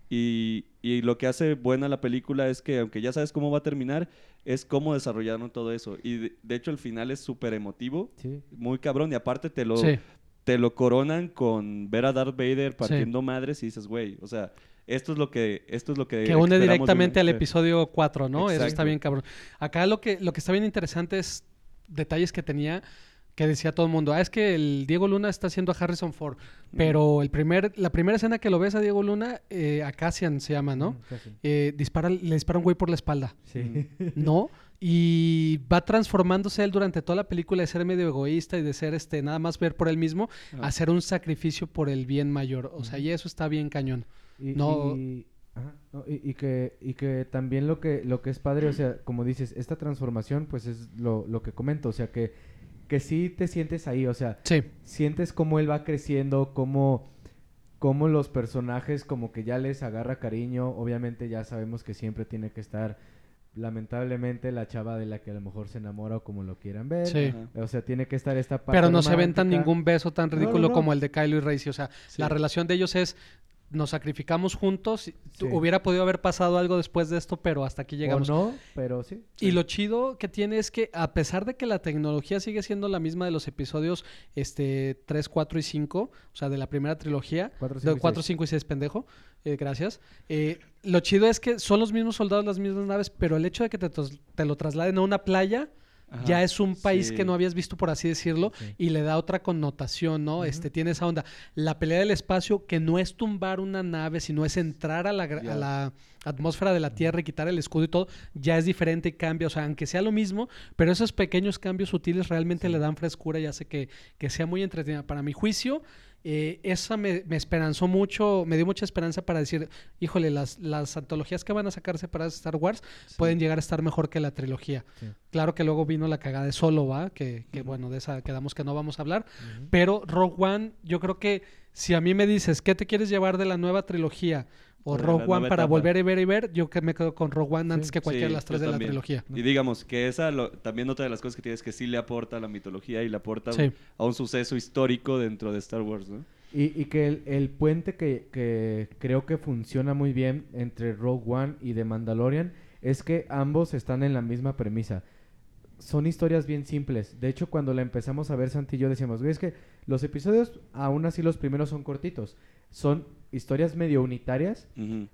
Y, y lo que hace buena la película es que, aunque ya sabes cómo va a terminar, es cómo desarrollaron todo eso. Y de, de hecho el final es súper emotivo, Sí. muy cabrón. Y aparte te lo, Sí. te lo coronan con ver a Darth Vader partiendo madres y dices, güey, o sea, esto es lo que esto es lo que que une directamente al episodio 4, ¿no? Eso está bien cabrón. Acá lo que, lo que está bien interesante es detalles que tenía que decía todo el mundo, ah, es que el Diego Luna está haciendo a Harrison Ford, pero el primer, la primera escena que lo ves a Diego Luna, eh, a Cassian se llama, ¿no? Mm. Eh, dispara, le dispara un güey por la espalda, Sí. ¿no? Y va transformándose él durante toda la película de ser medio egoísta y de ser este nada más ver por él mismo, Ajá. a hacer un sacrificio por el bien mayor. O sea, y eso está bien cañón. Y, No- y- ajá, no, y- y que, y que también lo que, lo que es padre, o sea, como dices, esta transformación, pues es lo, lo que comento, o sea, que, que sí te sientes ahí, o sea, Sí, sientes cómo él va creciendo, cómo, cómo los personajes como que ya les agarra cariño, obviamente ya sabemos que siempre tiene que estar, lamentablemente, la chava de la que a lo mejor se enamora o como lo quieran ver. sí. O sea, tiene que estar esta parte Pero no se aventan romántica. ningún beso tan No, no, ridículo no. como el de Kylo y Racy. O sea, Sí. la relación de ellos es nos sacrificamos juntos. Sí. Hubiera podido haber pasado algo después de esto, pero hasta aquí O llegamos. no, pero sí. Y lo chido que tiene es que a pesar de que la tecnología sigue siendo la misma de los episodios este 3, 4 y 5, o sea, de la primera trilogía, Cuatro, de cinco y 4, seis. 5 y 6, pendejo, eh, gracias. Eh, lo chido es que son los mismos soldados, las mismas naves, pero el hecho de que te lo trasladen a una playa Ajá. ya es un país Sí. que no habías visto, por así decirlo, Sí. y le da otra connotación, ¿no? Este tiene esa onda. La pelea del espacio, que no es tumbar una nave, sino es entrar la, a la atmósfera de la Tierra y quitar el escudo y todo, ya es diferente y cambia. O sea, aunque sea lo mismo, pero esos pequeños cambios sutiles realmente le dan frescura y hace que, que sea muy entretenida. Para mi juicio, eh, esa me, me esperanzó mucho, me dio mucha esperanza para decir, híjole, las, las antologías que van a sacar separadas de Star Wars Sí. pueden llegar a estar mejor que la trilogía. Sí. Claro que luego vino la cagada de Solo, ¿va? Que, que bueno, de esa quedamos que no vamos a hablar. Pero Rogue One, yo creo que Si a mí me dices, ¿qué te quieres llevar de la nueva trilogía? O Rogue One para etapa. volver y ver y ver, yo que me quedo con Rogue One antes Sí. que cualquiera Sí, de las tres de también. la trilogía. Y digamos que esa lo- también otra de las cosas que tienes que sí le aporta a la mitología y le aporta Sí. a un suceso histórico dentro de Star Wars, ¿no? Y, y que el, el puente que, que creo que funciona muy bien entre Rogue One y The Mandalorian es que ambos están en la misma premisa. Son historias bien simples. De hecho, cuando la empezamos a ver, Santi y yo decíamos, güey, es que los episodios, aún así los primeros son cortitos. Son historias medio unitarias,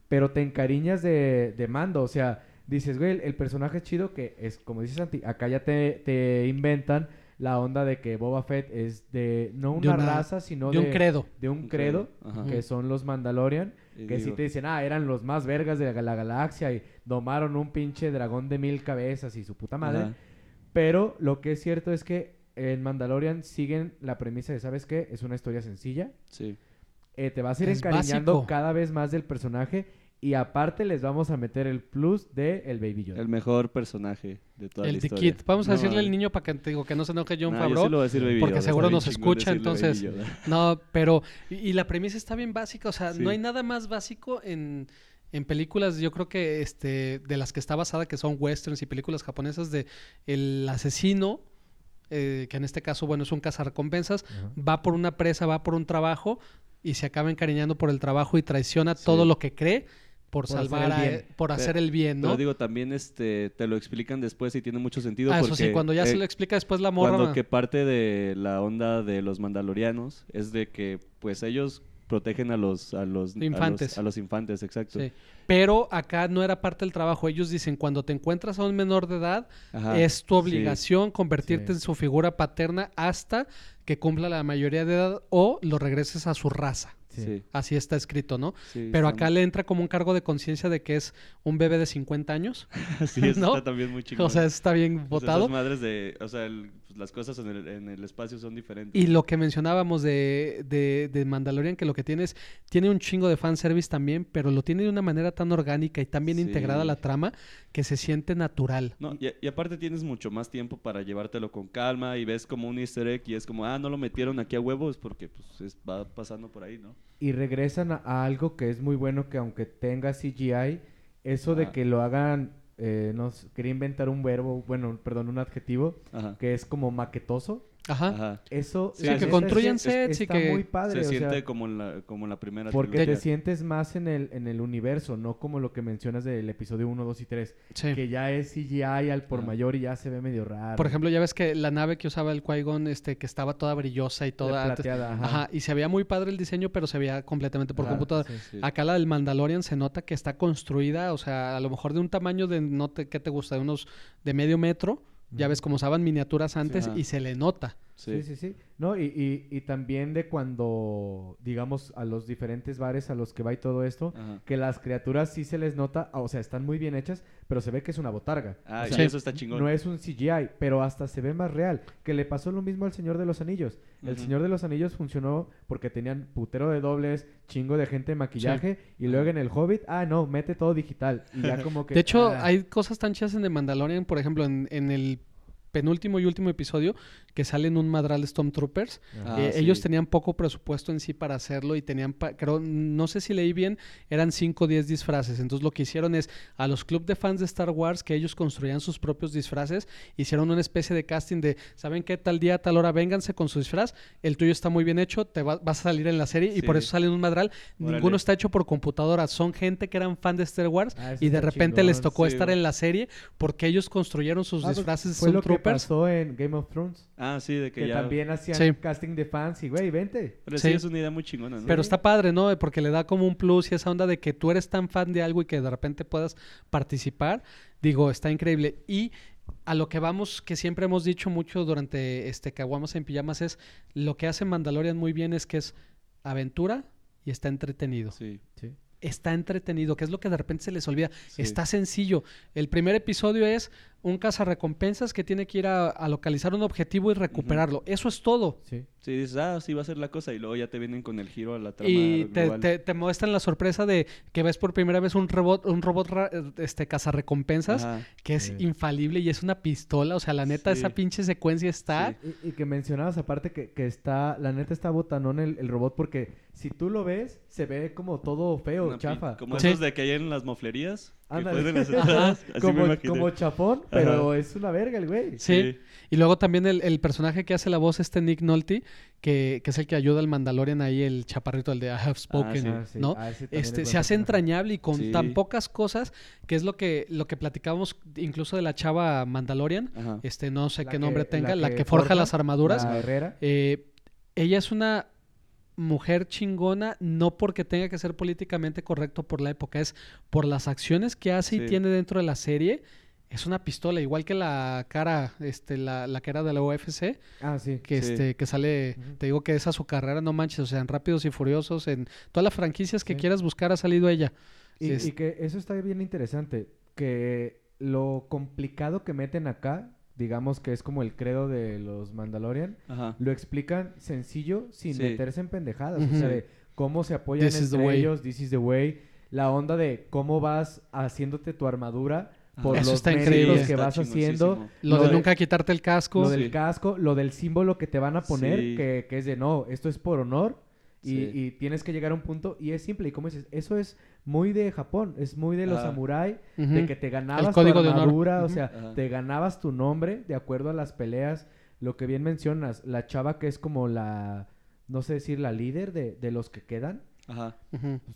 pero te encariñas de, de mando. O sea, dices, güey, el, el personaje es chido que es, como dices Santi, acá ya te, te inventan la onda de que Boba Fett es de no De una, raza, sino de un credo. de un Un credo, que son los Mandalorian, Y que si digo- te dicen, ah, eran los más vergas de la, la galaxia y domaron un pinche dragón de mil cabezas y su puta madre. Ajá. Pero lo que es cierto es que en Mandalorian siguen la premisa de, ¿sabes qué? Es una historia sencilla. Sí. Eh, te vas a ir Es encariñando básico. cada vez más del personaje y aparte les vamos a meter el plus de el Baby Yoda. El mejor personaje de toda El la The historia. Kid. Vamos a No, decirle al mames. niño para que, te digo, que no se enoje John Nah, yo Favreau. sí lo voy a decir Baby porque Yoda, seguro nos escucha, entonces- Yoda. No, pero... Y, y la premisa está bien básica. O sea, Sí. no hay nada más básico en, en películas, yo creo que este de las que está basada, que son westerns y películas japonesas, de el asesino, eh, que en este caso, bueno, es un cazarrecompensas, Ajá. va por una presa, va por un trabajo y se acaba encariñando por el trabajo y traiciona Sí. todo lo que cree por, Por hacer salvar, a- por hacer el bien, ¿no? Pero digo, también este, te lo explican después y tiene mucho sentido ah, eso sí, cuando ya eh, se lo explica después la morra... Cuando que parte de la onda de los mandalorianos es de que pues ellos protegen a los a los a los- Infantes. a los, infantes, exacto. Sí. Pero acá no era parte del trabajo. Ellos dicen, cuando te encuentras a un menor de edad, Ajá, es tu sí. obligación convertirte Sí. en su figura paterna hasta que cumpla la mayoría de edad o lo regreses a su raza. Sí. Sí, Así está escrito, ¿no? sí, Pero acá le entra como un cargo de conciencia de que es un bebé de 50 años. (laughs) sí, eso ¿no? está también muy chingón. O sea, está bien votado. esas madres de, o sea, el- pues, las cosas en el, en el espacio son diferentes. Y lo que mencionábamos de, de, de Mandalorian, que lo que tiene es, tiene un chingo de fanservice también, pero lo tiene de una manera tan orgánica y tan bien Sí. integrada a la trama que se siente natural. No, y, y aparte tienes mucho más tiempo para llevártelo con calma y ves como un easter egg y es como, ah, no lo metieron aquí a huevos porque pues es- va pasando por ahí, ¿no? Y regresan a, a algo que es muy bueno que aunque tenga CGI, eso de Ajá. que lo hagan, eh, no sé, quería inventar un verbo, bueno, perdón, un adjetivo, Ajá. que es como maquetoso. Ajá. Ajá. Eso Sí, que que sets y está que muy padre, Se o sea, siente como, en la, como en la primera porque te sientes más en el, en el universo, no como lo que mencionas del episodio 1, 2 y 3, Sí. que ya es CGI al por mayor y ya se ve medio raro. Por ejemplo, ya ves que la nave que usaba el Qui-Gon, este, que estaba toda brillosa y toda... antes- plateada, ajá. Ajá, y se veía muy padre el diseño, pero se veía completamente por Ajá, computadora. sí. Sí. Acá la del Mandalorian se nota que está construida, o sea, a lo mejor de un tamaño de, no te, ¿qué te gusta? De unos, de medio metro. Ya ves como usaban miniaturas antes y se le nota. Sí. Sí, sí, sí. No, y, y, y también de cuando, digamos, a los diferentes bares a los que va y todo esto, Ajá. que las criaturas sí se les nota, o sea, están muy bien hechas, pero se ve que es una botarga. Ah, O sí, eso está chingón. No es un CGI, pero hasta se ve más real. Que le pasó lo mismo al Señor de los Anillos. El. Señor de los Anillos funcionó porque tenían putero de dobles, chingo de gente de maquillaje, y luego en el Hobbit, ah, no, mete todo digital. Y ya como que... De hecho, ah, hay cosas tan chidas en The Mandalorian, por ejemplo, en, en el penúltimo y último episodio que salen un madral de Stormtroopers. ajá. Ah, Eh, sí. Ellos tenían poco presupuesto en sí para hacerlo y tenían, pa- creo, no sé si leí bien, eran 5 o 10 disfraces. Entonces lo que hicieron es a los club de fans de Star Wars que ellos construían sus propios disfraces, hicieron una especie de casting de, ¿saben qué? Tal día, tal hora, vénganse con su disfraz, el tuyo está muy bien hecho, te va- vas a salir en la serie y por eso sale en un madral. Órale. Ninguno está hecho por computadora, son gente que eran fan de Star Wars Ah, y de repente chingón, les tocó sí, estar en la serie porque ellos construyeron sus Ah, disfraces de Pasó en Game of Thrones. Ah, sí, de que, Que ya... también hacían Sí. casting de fans y, güey, vente. Pero sí. Sí. es una idea muy chingona, ¿no? Pero está padre, ¿no? Porque le da como un plus y esa onda de que tú eres tan fan de algo y que de repente puedas participar. Digo, está increíble. Y a lo que vamos, que siempre hemos dicho mucho durante este Caguamas en Pijamas, es lo que hace Mandalorian muy bien es que es aventura y está entretenido. Sí. Está entretenido, que es lo que de repente se les olvida. Sí. Está sencillo. El primer episodio es un cazarrecompensas que tiene que ir a, a localizar un objetivo y recuperarlo. Eso es todo. Sí. Sí, dices, ah, sí va a ser la cosa. Y luego ya te vienen con el giro a la trama Y te, te- te muestran la sorpresa de que ves por primera vez un robot, un robot este, cazarrecompensas Ajá. que es Sí. infalible y es una pistola. O sea, la neta, Sí. esa pinche secuencia está. Sí. Y, y que mencionabas aparte que, que está, la neta está botanón el, el robot porque si tú lo ves, se ve como todo feo, Una chafa. Como Sí. esos de que hay en las moflerías. Que (laughs) Así como, me como chafón, pero es una verga el güey. Sí. Y luego también el, el personaje que hace la voz, este Nick Nolte, que, que es el que ayuda al Mandalorian ahí, el chaparrito, el de I have spoken. Ah, sí. ¿no? Ah, Este, se hace entrañable y con Sí. tan pocas cosas, que es lo que, lo que platicábamos incluso de la chava Mandalorian. Ajá. Este, no sé La qué que- nombre tenga, la la que, que forja, forja, las armaduras. La herrera. Eh, ella es una mujer chingona, no porque tenga que ser políticamente correcto por la época, es por las acciones que hace y tiene dentro de la serie. Es una pistola, igual que la cara, este, la, la que era de la UFC, Ah, sí. que Sí. este, que sale, te digo que esa su carrera, no manches, o sea, en Rápidos y Furiosos, en todas las franquicias que Sí. quieras buscar ha salido ella. Y, Es- y que eso está bien interesante, que lo complicado que meten acá, digamos que es como el credo de los Mandalorian, Ajá. lo explican sencillo sin Sí. meterse en pendejadas, o sea, de cómo se apoyan This entre ellos, this is the way, la onda de cómo vas haciéndote tu armadura por Eso los increíble. que Está vas haciendo. Lo, Lo de de- nunca quitarte el casco. lo del casco, lo del símbolo que te van a poner, Sí. que, que es de no, esto es por honor. Y, Sí. y tienes que llegar a un punto y es simple. Y como dices, eso es muy de Japón, es muy de los Ajá. samurái, Ujú. de que te ganabas código tu de honor. o sea, te ganabas tu nombre de acuerdo a las peleas. Lo que bien mencionas, la chava que es como la, no sé decir, la líder de, de los que quedan. Ajá.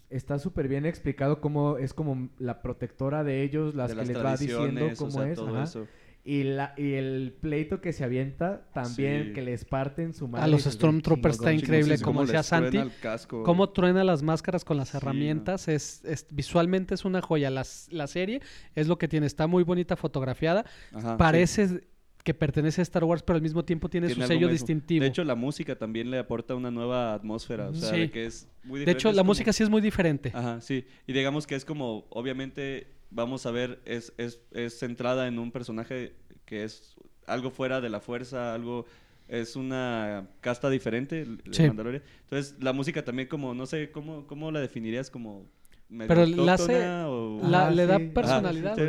Está súper bien explicado cómo es como la protectora de ellos, las de que las les va diciendo cómo o sea, es. todo ajá. eso. Y, la, y el pleito que se avienta también, Sí. que les parten su madre. A los Stormtroopers está increíble, chingón, como decía truena Santi. Cómo truena las máscaras con las Sí, herramientas, es, es- visualmente es una joya. Las- la serie es lo que tiene, está muy bonita fotografiada. Ajá, sí. Parece que pertenece a Star Wars, pero al mismo tiempo tiene, Tiene su sello mismo. distintivo. De hecho, la música también le aporta una nueva atmósfera. O sea, Sí. de que es muy De diferente. hecho, es la como- música sí es muy diferente. Ajá, sí. Y digamos que es como, obviamente, vamos a ver, es, es, es centrada en un personaje que es algo fuera de la fuerza, algo, es una casta diferente, Sí. Mandalorian. Entonces, la música también como, no sé, ¿cómo, cómo la definirías? Como Pero la hace- o- la- Ajá, le da sí, personalidad. sí.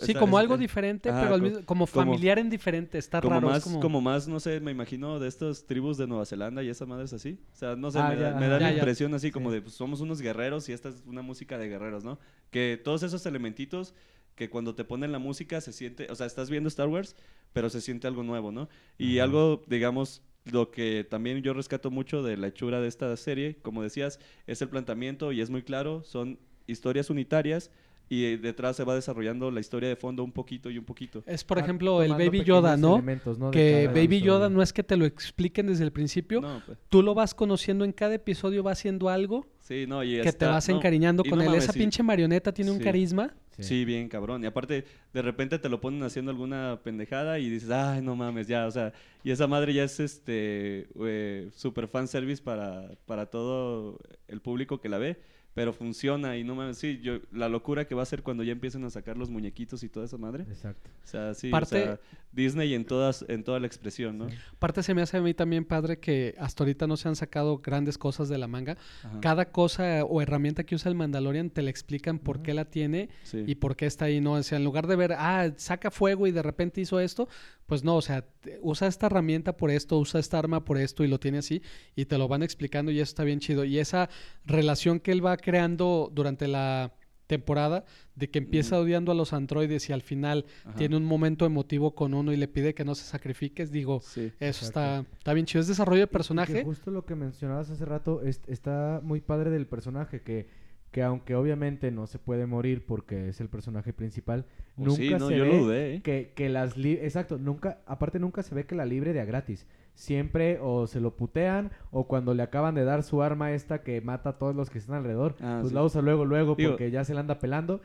Sí, como algo diferente, ajá, pero al mismo- como como- familiar en diferente. Está como raro. más, como... como... más, no sé, me imagino de estas tribus de Nueva Zelanda y esas madres así. O sea, no sé, Ah, me, da, ya, me ajá. da la Ya, ya. impresión así como Sí. de, pues somos unos guerreros y esta es una música de guerreros, ¿no? Que todos esos elementitos que cuando te ponen la música se siente, o sea, estás viendo Star Wars, pero se siente algo nuevo, ¿no? Y Ajá. algo, digamos, lo que también yo rescato mucho de la hechura de esta serie, como decías, es el planteamiento y es muy claro, son historias unitarias y eh, detrás se va desarrollando la historia de fondo un poquito y un poquito. Es, por Ah, ejemplo, el Baby Yoda, ¿no? ¿no? Que Baby. Yoda no es que te lo expliquen desde el principio. No, pues, Tú lo vas conociendo en cada episodio, va haciendo algo sí, no, y que te vas no, encariñando con no él. mames, Esa sí. pinche marioneta tiene un Sí. carisma. Sí. bien cabrón. Y aparte, de repente te lo ponen haciendo alguna pendejada y dices, ay, no mames, ya, o sea, y esa madre ya es este eh, super fan service para, para todo el público que la ve, pero funciona y no mames, sí, yo, la locura que va a ser cuando ya empiecen a sacar los muñequitos y toda esa madre. Exacto. O sea, sí, Parte- o sea, Disney en todas, en toda la expresión, ¿no? Aparte se me hace a mí también padre que hasta ahorita no se han sacado grandes cosas de la manga. Ajá. Cada cosa o herramienta que usa el Mandalorian te la explican por qué la tiene Sí. y por qué está ahí, ¿no? O sea, en lugar de ver, ah, saca fuego y de repente hizo esto, pues no, o sea, usa esta herramienta por esto, usa esta arma por esto y lo tiene así y te lo van explicando y eso está bien chido. Y esa relación que él va creando durante la temporada de que empieza odiando a los androides y al final Ajá. tiene un momento emotivo con uno y le pide que no se sacrifiques, digo, Sí. eso está, está bien chido. Es desarrollo de que personaje. justo lo que mencionabas hace rato es- está muy padre del personaje que, que aunque obviamente no se puede morir porque es el personaje principal, O nunca sí, no, se yo ve lo dudé, ¿eh? que, que las exacto, nunca, aparte nunca se ve que la libre de a gratis. Siempre o se lo putean o cuando le acaban de dar su arma esta que mata a todos los que están alrededor, Ah, pues sí. la usa luego, luego Digo- porque ya se la anda pelando.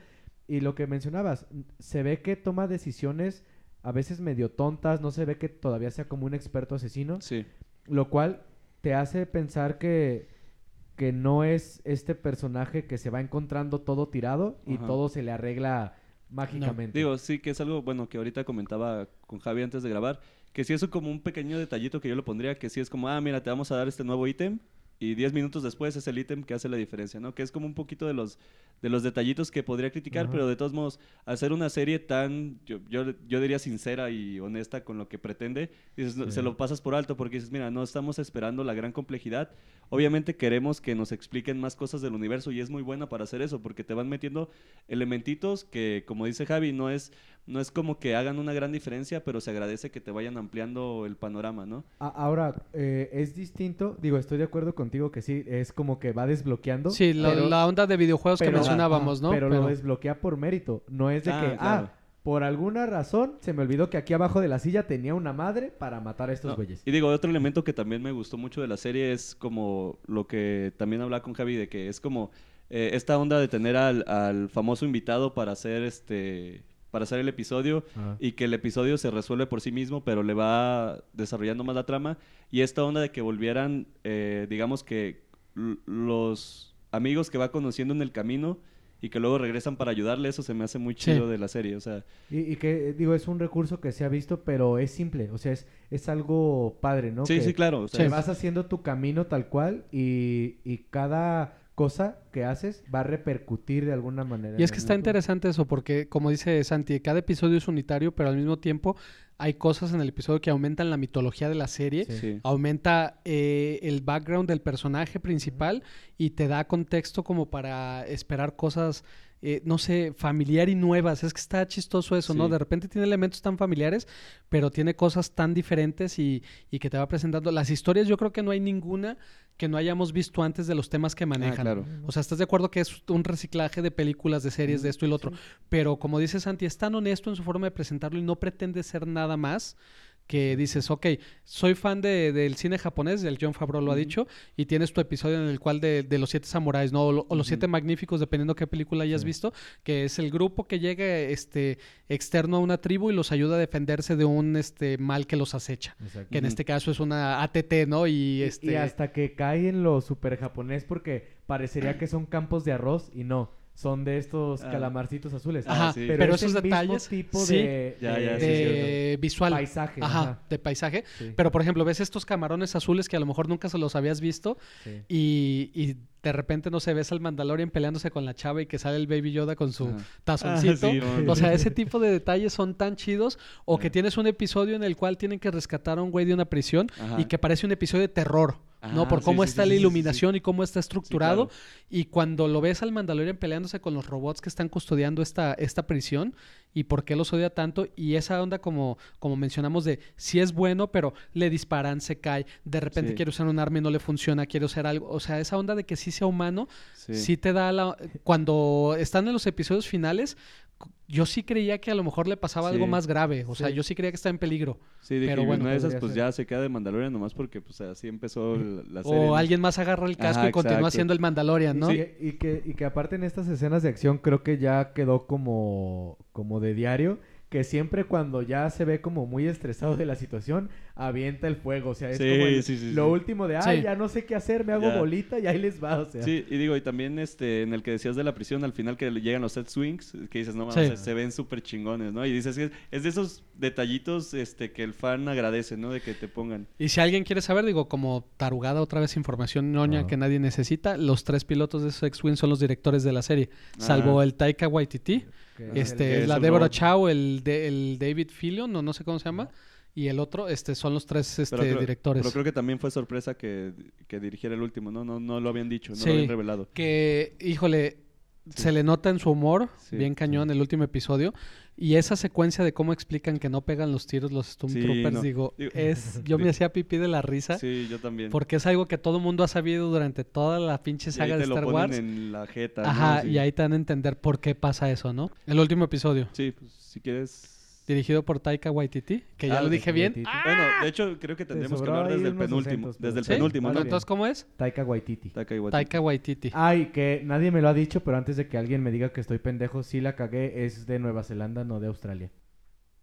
Y lo que mencionabas, se ve que toma decisiones a veces medio tontas, no se ve que todavía sea como un experto asesino. Sí. Lo cual te hace pensar que, que no es este personaje que se va encontrando todo tirado y Ajá. todo se le arregla mágicamente. Digo, sí, que es algo, bueno, que ahorita comentaba con Javi antes de grabar, que sí es como un pequeño detallito que yo lo pondría, que sí es como, ah, mira, te vamos a dar este nuevo ítem y 10 minutos después es el ítem que hace la diferencia, ¿no? Que es como un poquito de los, de los detallitos que podría criticar, pero de todos modos, hacer una serie tan, yo, yo, yo diría sincera y honesta con lo que pretende, dices, Sí. se lo pasas por alto porque dices, mira, no estamos esperando la gran complejidad. Obviamente queremos que nos expliquen más cosas del universo y es muy buena para hacer eso porque te van metiendo elementitos que, como dice Javi, no es, no es como que hagan una gran diferencia, pero se agradece que te vayan ampliando el panorama, ¿no? A- Ahora, eh, es distinto, digo, estoy de acuerdo contigo que sí, es como que va desbloqueando. Sí, la, pero- la onda de videojuegos que pero- mencionábamos, ¿no? Pero, lo desbloquea por mérito. No es de Ah, que, claro. ah, por alguna razón se me olvidó que aquí abajo de la silla tenía una madre para matar a estos No, güeyes. Y digo, otro elemento que también me gustó mucho de la serie es como lo que también hablaba con Javi, de que es como eh, esta onda de tener al, al famoso invitado para hacer este para hacer el episodio Ajá. y que el episodio se resuelve por sí mismo, pero le va desarrollando más la trama. Y esta onda de que volvieran, eh, digamos que los amigos que va conociendo en el camino y que luego regresan para ayudarle, eso se me hace muy Sí. chido de la serie. O sea, Y, y que, eh, digo, es un recurso que se ha visto, pero es simple. O sea, es, es algo padre, ¿no? sí, Que sí, claro. o sea, es- vas haciendo tu camino tal cual y, y cada cosa que haces va a repercutir de alguna manera. Y es que está interesante eso, porque como dice Santi, cada episodio es unitario, pero al mismo tiempo hay cosas en el episodio que aumentan la mitología de la serie, Sí. sí. aumenta eh, el background del personaje principal y te da contexto como para esperar cosas, eh, no sé, familiar y nuevas. Es que está chistoso eso, ¿no? De repente tiene elementos tan familiares, pero tiene cosas tan diferentes y, y que te va presentando. Las historias yo creo que no hay ninguna que no hayamos visto antes de los temas que manejan. claro. O sea, ¿estás de acuerdo que es un reciclaje de películas, de series, de esto y lo otro? Pero como dice Santi, es tan honesto en su forma de presentarlo y no pretende ser nada más que dices, ok, soy fan de- del cine japonés, del John Favreau lo ha dicho, y tienes tu episodio en el cual de, de los siete samuráis, ¿no? O, lo- o los siete magníficos, dependiendo qué película hayas Sí. visto, que es el grupo que llega este, externo a una tribu y los ayuda a defenderse de un este, mal que los acecha. Exacto. Que en este caso es una ATT, ¿no? Y, Y- este... Y hasta que cae en lo super japonés porque parecería (clears throat) que son campos de arroz y no, son de estos Ah. calamarcitos azules. Ajá, sí. pero, es esos el mismo detalles... tipo sí, de, Ya, de- ya, sí, de visual. paisaje. Ajá, ajá. de paisaje. Sí, Pero, por ejemplo, ves estos camarones azules que a lo mejor nunca se los habías visto sí. y, y de repente, no sé, ves al Mandalorian peleándose con la chava y que sale el Baby Yoda con su tazoncito. Ah, sí, o sea, ese tipo de detalles son tan chidos. O que tienes un episodio en el cual tienen que rescatar a un güey de una prisión Ajá. y que parece un episodio de terror. ¿no? Ah, Por cómo sí, está sí, la sí, iluminación y cómo está estructurado. claro. Y cuando lo ves al Mandalorian peleándose con los robots que están custodiando esta, esta prisión y por qué los odia tanto. Y esa onda, como, como mencionamos, de si es bueno, pero le disparan, se cae, de repente quiere usar un arma y no le funciona, quiere usar algo. O sea, esa onda de que sí sea humano, Sí. sí, te da la. Cuando están en los episodios finales, yo sí creía que a lo mejor le pasaba algo más grave. O sea, Sí. yo sí creía que estaba en peligro. Sí, de Pero que bueno, una de esas pues ser. ya se queda de Mandalorian nomás porque pues así empezó (laughs) la, la serie. O ¿no? alguien más agarra el casco Ajá, y continúa exacto. siendo el Mandalorian, ¿no? Sí, y, que, y que aparte en estas escenas de acción creo que ya quedó como, como de diario, que siempre cuando ya se ve como muy estresado de la situación, avienta el fuego. O sea, es Sí, como el- sí, sí, lo sí. último de, ay, Sí. ya no sé qué hacer, me hago Ya. bolita y ahí les va. O sea, Sí, y digo, y también este, en el que decías de la prisión, al final que le llegan los set swings, que dices, no mames, se, se ven súper chingones, ¿no? Y dices que es, es de esos detallitos este, que el fan agradece, ¿no? De que te pongan. Y si alguien quiere saber, digo, como tarugada otra vez información ñoña Ajá. que nadie necesita, los tres pilotos de X-Wing son los directores de la serie, salvo Ah. el Taika Waititi, este, es la Deborah. Chow, el, de- el David Fillion, o no sé cómo se llama, y el otro, este, son los tres este, Pero creo, directores. pero creo que también fue sorpresa que, que dirigiera el último, ¿no? No, no lo habían dicho, no Sí. lo habían revelado. Que, híjole, Sí. se le nota en su humor, Sí, bien cañón, el último episodio. Y esa secuencia de cómo explican que no pegan los tiros los Stormtroopers, no. digo, Digo- (laughs) es, (laughs) yo me hacía pipí de la risa. Sí, yo también. Porque es algo que todo mundo ha sabido durante toda la pinche Y ahí saga te de lo Star ponen Wars. en la jeta, ¿no? Ajá, Sí. y ahí te dan a entender por qué pasa eso, ¿no? El último episodio, Sí, pues si quieres... dirigido por Taika Waititi, que ya Ah, lo dije bien. Bueno, de hecho, creo que tendríamos que hablar desde el penúltimo. acentos, pero- desde el ¿Sí? penúltimo, Bueno, ¿no? entonces, ¿cómo es? Taika Waititi. Taika Waititi. Taika Waititi. Ay, que nadie me lo ha dicho, pero antes de que alguien me diga que estoy pendejo, sí la cagué, es de Nueva Zelanda, no de Australia.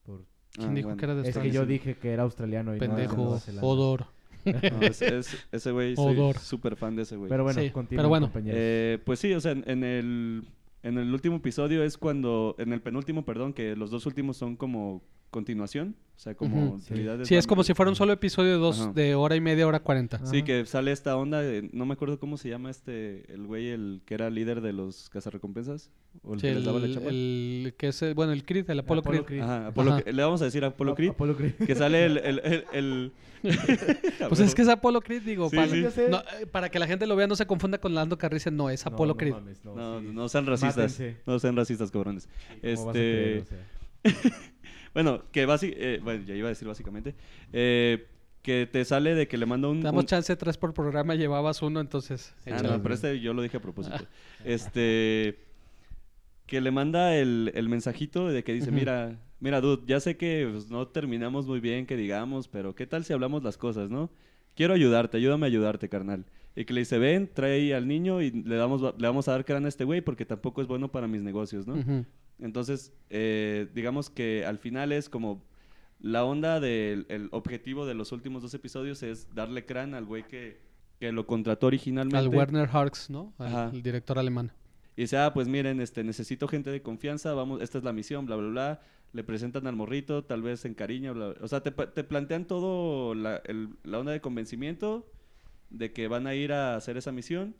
Por- ¿Quién Ah, dijo bueno. que era de Es que Australia? yo dije que era australiano y no Pendejo, Nueva Zelanda. odor. No, es- es- ese güey, soy Odor. súper fan de ese güey. Pero bueno, Sí, continúa, pero bueno. compañeros. Eh, pues sí, o sea, en, en el En el último episodio es cuando, en el penúltimo, perdón, que los dos últimos son como continuación, o sea, como. Sí. realidades Sí, es como si fuera un solo episodio de, dos, Ajá. de hora y media, hora cuarenta. Sí, Ajá. que sale esta onda, de- no me acuerdo cómo se llama este, el güey, el que era líder de los cazarrecompensas, o el Sí, que les daba la el, chamba. el que es, el- bueno, el Creed, el Apollo, Apollo Creed. Creed. Ajá, Apolo Ajá. Creed. le vamos a decir a Apolo Creed, Apollo Creed. que sale el... el, (laughs) el, el- (laughs) Pues es que es Apollo Creed, digo, Sí, para, sí. Ya sé. no, eh, para que la gente lo vea, no se confunda con Lando Carricen, no, es Apollo no, Creed. No, mames, no, No, sí. no sean racistas, Mátense. no sean racistas, cabrones. ¿Cómo vas a Este... (laughs) Bueno, que básicamente, bueno, ya iba a decir básicamente, eh, que te sale de que le manda un... Damos un- chance tres por programa, llevabas uno, entonces. Ah, no, pero este yo lo dije a propósito. Este, que le manda el, el mensajito de que dice, mira, mira, dude, ya sé que pues, no terminamos muy bien, que digamos, pero ¿qué tal si hablamos las cosas, no? Quiero ayudarte, ayúdame a ayudarte, carnal. Y que le dice, ven, trae ahí al niño y le, damos, le vamos a dar crán a este güey porque tampoco es bueno para mis negocios, ¿no? Entonces, eh, digamos que al final es como la onda del el objetivo de los últimos dos episodios es darle crán al güey que, que lo contrató originalmente. Al Werner Harks, ¿no? Al- Ajá. el director alemán. Y dice, ah, pues miren, este, necesito gente de confianza, vamos, esta es la misión, bla, bla, bla. Le presentan al morrito, tal vez en cariño, bla, bla. O sea, te, te plantean todo la, el- la onda de convencimiento de que van a ir a hacer esa misión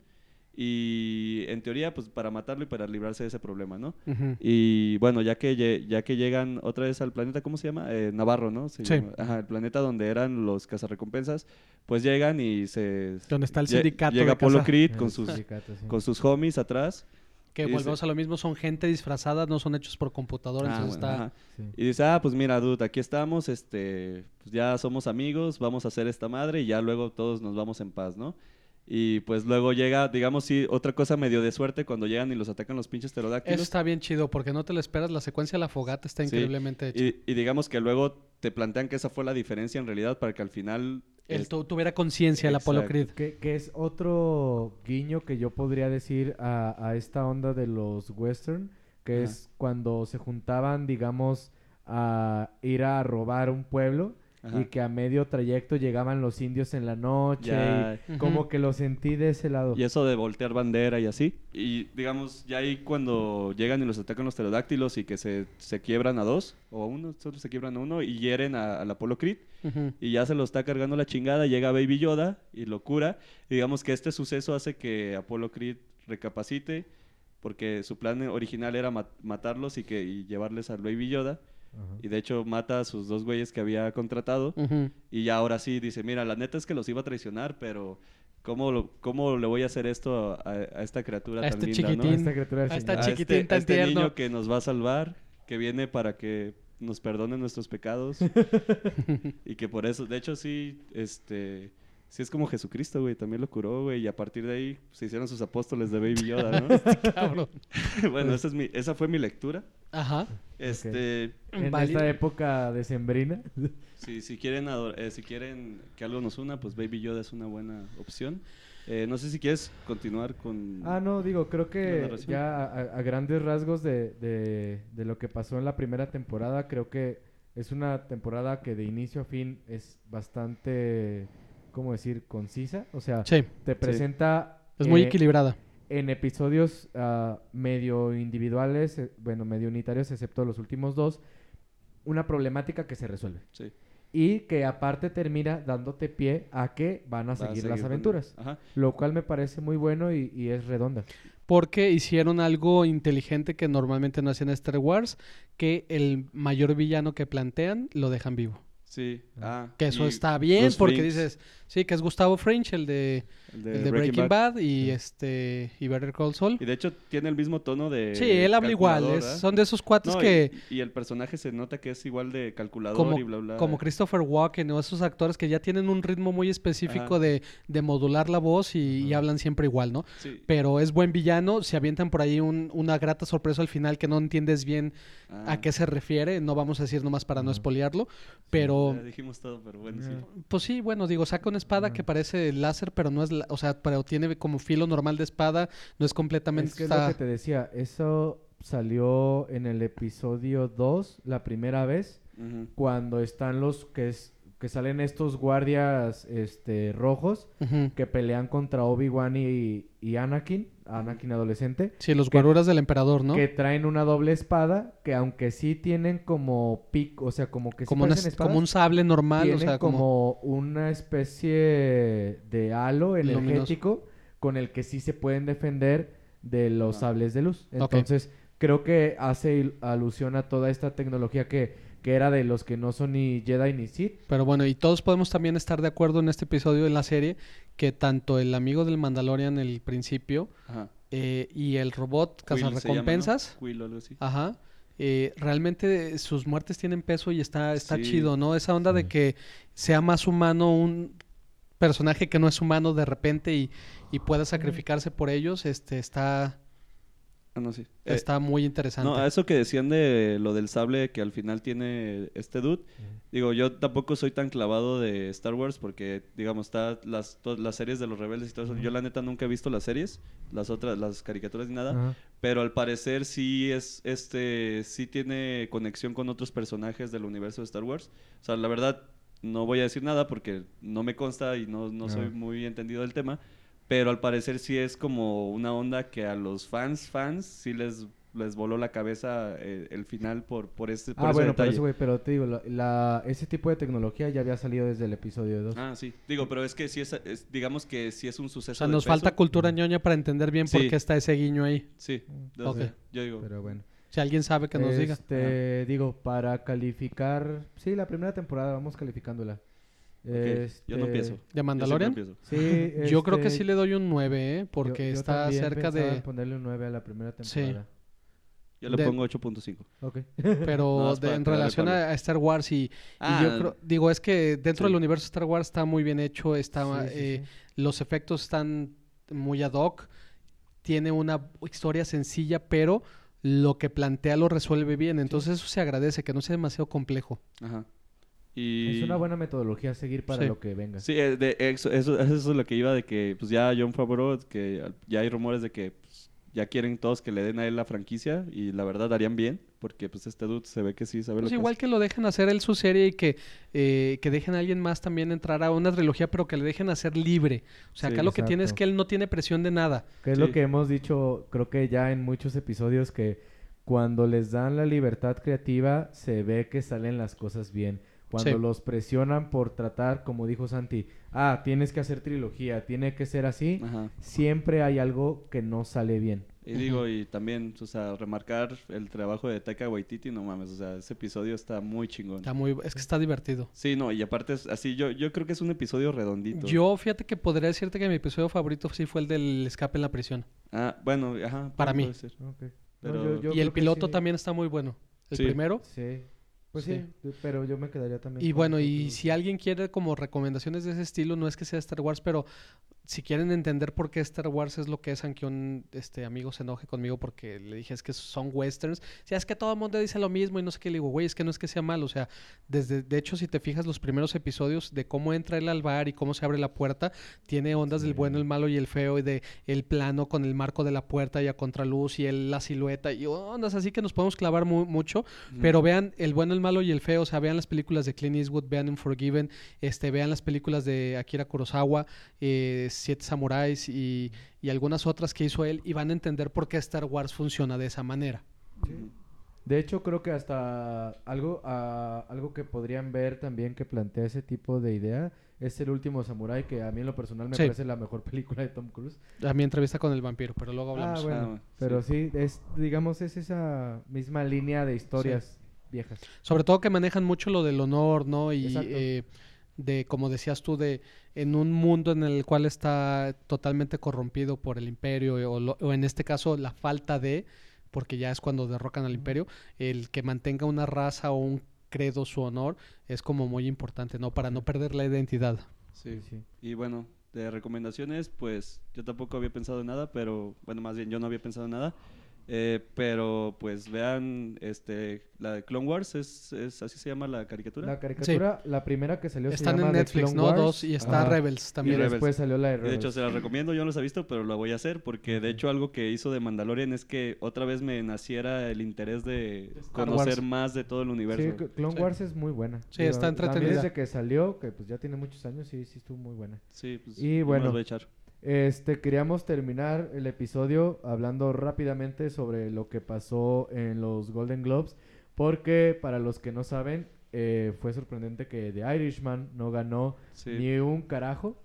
y en teoría, pues para matarlo y para librarse de ese problema, ¿no? Y bueno, ya que, ya que llegan otra vez al planeta, ¿cómo se llama? Eh, Navarro, ¿no? Se Sí. llama. Ajá, el planeta donde eran los cazarrecompensas, pues llegan y se... Donde está el lle- sindicato Llega de Creed con sus, sí. con sus homies atrás. Que Y dice- volvemos a lo mismo, son gente disfrazada, no son hechos por computadora, Ah, entonces bueno, está... ajá. Sí. Y dice, ah, pues mira, dude, aquí estamos, este, pues ya somos amigos, vamos a hacer esta madre y ya luego todos nos vamos en paz, ¿no? Y pues luego llega, digamos, sí, otra cosa medio de suerte cuando llegan y los atacan los pinches Eso pterodáctilos. está bien chido, porque no te lo esperas, la secuencia de la fogata está Sí, increíblemente hecha. Y, y digamos que luego te plantean que esa fue la diferencia en realidad para que al final... Él es- tu- tuviera conciencia, el Exacto. Creed. Que, que es otro guiño que yo podría decir a, a esta onda de los western, que Ajá. es cuando se juntaban, digamos, a ir a robar un pueblo Ajá. y que a medio trayecto llegaban los indios en la noche Ya, y Ujú. como que lo sentí de ese lado. Y eso de voltear bandera y así. Y digamos, ya ahí cuando llegan y los atacan los pterodáctilos y que se, se quiebran a dos o a uno, solo se quiebran a uno y hieren a- al Apolo Creed. Y ya se lo está cargando la chingada, llega Baby Yoda y lo cura. Y digamos que este suceso hace que Apolo Creed recapacite porque su plan original era ma- matarlos y, que, y llevarles al Baby Yoda. Y de hecho mata a sus dos güeyes que había contratado. Y ya ahora sí dice, mira, la neta es que los iba a traicionar, pero ¿cómo, lo- cómo le voy a hacer esto a, a esta criatura A tan este linda, chiquitín. ¿no? Esta criatura. A chiquitín, este, tan a este tierno. niño que nos va a salvar, que viene para que nos perdone nuestros pecados. (laughs) y que por eso, de hecho sí, este... Sí es como Jesucristo, güey, también lo curó, güey, y a partir de ahí se hicieron sus apóstoles de Baby Yoda, ¿no? (laughs) Cabrón. (laughs) bueno, esa, es mi, esa fue mi lectura. Ajá. Este, En esta época decembrina. Si, si, quieren eh, si quieren que algo nos una, pues Baby Yoda es una buena opción. Eh, no sé si quieres continuar con... Ah, no, digo, creo que ya a, a grandes rasgos de, de- de lo que pasó en la primera temporada, creo que es una temporada que de inicio a fin es bastante, ¿cómo decir?, concisa. O sea, Sí, te presenta es muy eh, equilibrada. en episodios ah, medio individuales, eh, bueno, medio unitarios, excepto los últimos dos, una problemática que se resuelve. Sí, Y que aparte termina dándote pie a que van a seguir las aventuras. Ajá. Lo cual me parece muy bueno y, y es redonda. Porque hicieron algo inteligente que normalmente no hacían en Star Wars, que el mayor villano que plantean lo dejan vivo. Sí, ah. Que eso está bien, Bruce porque dices, sí, que es Gustavo Fringe, el de, el de, el de Breaking Breaking Bad. Bad, y este y Better Call Saul. Y de hecho tiene el mismo tono de... Sí, él habla igual, es- son de esos cuates No, y- que Y, el personaje se nota que es igual de calculador como, y bla, bla. como Christopher Walken o esos actores que ya tienen un ritmo muy específico Ajá. de, de modular la voz y, y hablan siempre igual, ¿no? Sí. Pero es buen villano, se avientan por ahí un- una grata sorpresa al final que no entiendes bien Ah, a qué se refiere, no vamos a decir nomás para no Ajá. espolearlo, pero ya dijimos todo, pero bueno, sí. pues sí, bueno, digo, saca una espada Ajá. que parece láser, pero no es, la- o sea, pero tiene como filo normal de espada, no es completamente Es que es lo que te decía, eso salió en el episodio 2 la primera vez, cuando están los que es que salen estos guardias este, rojos que pelean contra Obi-Wan y, y Anakin, Anakin adolescente, Sí, los que- guaruras del emperador, ¿no? que traen una doble espada, que aunque sí tienen como pico, o sea, como que sí como, una- parecen espadas, como un sable normal, o tienen sea, como... como una especie de halo Luminoso. energético con el que sí se pueden defender de los Ah. sables de luz. Entonces, creo que hace alusión a toda esta tecnología que, que era de los que no son ni Jedi ni Sith. Pero bueno, y todos podemos también estar de acuerdo en este episodio en la serie que tanto el amigo del Mandalorian en el principio Ajá. eh, y el robot cazarrecompensas, así. ajá, eh, realmente sus muertes tienen peso y está, está Sí. chido, ¿no? Esa onda de que sea más humano un personaje que no es humano de repente y, y pueda sacrificarse por ellos, este está, Ah, no, sí. Eh, está muy interesante. no, a eso que decían de lo del sable que al final tiene este dude. Digo, yo tampoco soy tan clavado de Star Wars porque, digamos, está las, las series de los rebeldes y todo eso. Yo la neta nunca he visto las series, las otras, las caricaturas ni nada. Pero al parecer sí es, este, sí tiene conexión con otros personajes del universo de Star Wars. O sea, la verdad, no voy a decir nada porque no me consta y no, no soy muy entendido del tema. Pero al parecer sí es como una onda que a los fans, fans, sí les, les voló la cabeza eh, el final por, por este por Ah, ese bueno, por detalle. eso, güey, pero te digo, la, la- ese tipo de tecnología ya había salido desde el episodio 2. Ah, sí. Digo, pero es que sí es, es- digamos que sí es un suceso o sea, de nos peso. falta cultura ñoña para entender bien por Sí. qué está ese guiño ahí. Sí. Sea, Ok. Yo digo, Pero bueno. Si alguien sabe que nos diga. Este, digo, para calificar, sí, la primera temporada, vamos calificándola. Ok, yo no Este, empiezo. ¿De Mandalorian? Yo Sí, (laughs) Yo creo que este, sí le doy un 9, ¿eh? Porque yo- yo está cerca de... ponerle un 9 a la primera Sí. temporada. Yo le De- pongo 8.5. Ok. (laughs) Pero más de- en relación a, a Star Wars y, y Ah, yo creo... Digo, es que dentro sí. del universo Star Wars está muy bien hecho, está... Sí, sí, eh, sí. Los efectos están muy ad hoc. Tiene una historia sencilla, pero lo que plantea lo resuelve bien. Entonces eso se agradece, que no sea demasiado complejo. Ajá. Y... Es una buena metodología a seguir para Sí. lo que venga. Sí, eh, de, eso, eso, eso es lo que iba de que pues ya John Favreau, que ya hay rumores de que pues, ya quieren todos que le den a él la franquicia y la verdad harían bien porque pues este dude se ve que sí sabe lo Pues que igual hace. que lo dejen hacer él su serie y que, eh, que dejen a alguien más también entrar a una trilogía, pero que le dejen hacer libre. O sea, Sí, acá lo que tiene es que él no tiene presión de nada. Que es Sí. lo que hemos dicho, creo que ya en muchos episodios, que cuando les dan la libertad creativa, se ve que salen las cosas bien. Cuando Sí. los presionan por tratar, como dijo Santi, ah, tienes que hacer trilogía, tiene que ser así, Ajá. siempre hay algo que no sale bien. Y digo, y también, o sea, remarcar el trabajo de Taika Waititi, no mames, o sea, ese episodio está muy chingón. Está muy, es que está divertido. Sí, no, y aparte es así, yo, yo creo que es un episodio redondito. Yo, fíjate que podría decirte que mi episodio favorito sí fue el del escape en la prisión. Ah, bueno, ajá. Para mí. No, yo- yo y el piloto sí. también está muy bueno. El Sí. primero. Sí. Pues Sí. sí. pero yo me quedaría también. Y bueno, y si alguien quiere como recomendaciones de ese estilo, no es que sea Star Wars, pero si quieren entender por qué Star Wars es lo que es, aunque un este amigo se enoje conmigo porque le dije es que son westerns, si es que todo el mundo dice lo mismo y no sé qué, le digo, güey, es que no es que sea malo, o sea, desde, de hecho, si te fijas los primeros episodios de cómo entra él al bar y cómo se abre la puerta, tiene ondas del bueno, el malo y el feo, y de el plano con el marco de la puerta y a contraluz y el, la silueta, y ondas así que nos podemos clavar mu- mucho, pero vean el bueno, el malo y el feo, o sea, vean las películas de Clint Eastwood, vean Unforgiven, este, vean las películas de Akira Kurosawa, eh, Siete Samuráis y, y algunas otras que hizo él y van a entender por qué Star Wars funciona de esa manera. De hecho, creo que hasta algo, ah, algo que podrían ver también que plantea ese tipo de idea es El Último Samurai, que a mí en lo personal me Sí. parece la mejor (laughs) película de Tom Cruise. A mi entrevista con el vampiro, pero luego hablamos. Ah, bueno. bueno, Pero sí. es, digamos, es esa misma línea de historias viejas. Sobre todo que manejan mucho lo del honor, ¿no? Y Exacto. eh, de, como decías tú, de en un mundo en el cual está totalmente corrompido por el imperio o, lo- o en este caso la falta de, porque ya es cuando derrocan al imperio, el que mantenga una raza o un credo, su honor, es como muy importante, ¿no? Para no perder la identidad. Sí. sí. Y bueno, de recomendaciones, pues yo tampoco había pensado en nada, pero bueno, más bien yo no había pensado en nada. Eh, pero pues vean este la de Clone Wars, es, es así se llama la caricatura. La caricatura, la primera que salió se Están llama en Netflix, Clone ¿no? Wars. Dos y está Ajá. Rebels Y también. Rebels. después salió la de Y de hecho, Rebels. se las recomiendo, yo no los he visto, pero la voy a hacer porque de hecho algo que hizo de Mandalorian es que otra vez me naciera el interés de Star conocer Wars. más de todo el universo. Sí, Clone Sí. Wars es muy buena. Sí, está entretenida. desde que salió, que pues ya tiene muchos años, sí, sí estuvo muy buena. Sí, pues Y bueno. las voy a echar. Este, queríamos terminar el episodio hablando rápidamente sobre lo que pasó en los Golden Globes, porque para los que no saben, eh, fue sorprendente que The Irishman no ganó Sí. ni un carajo.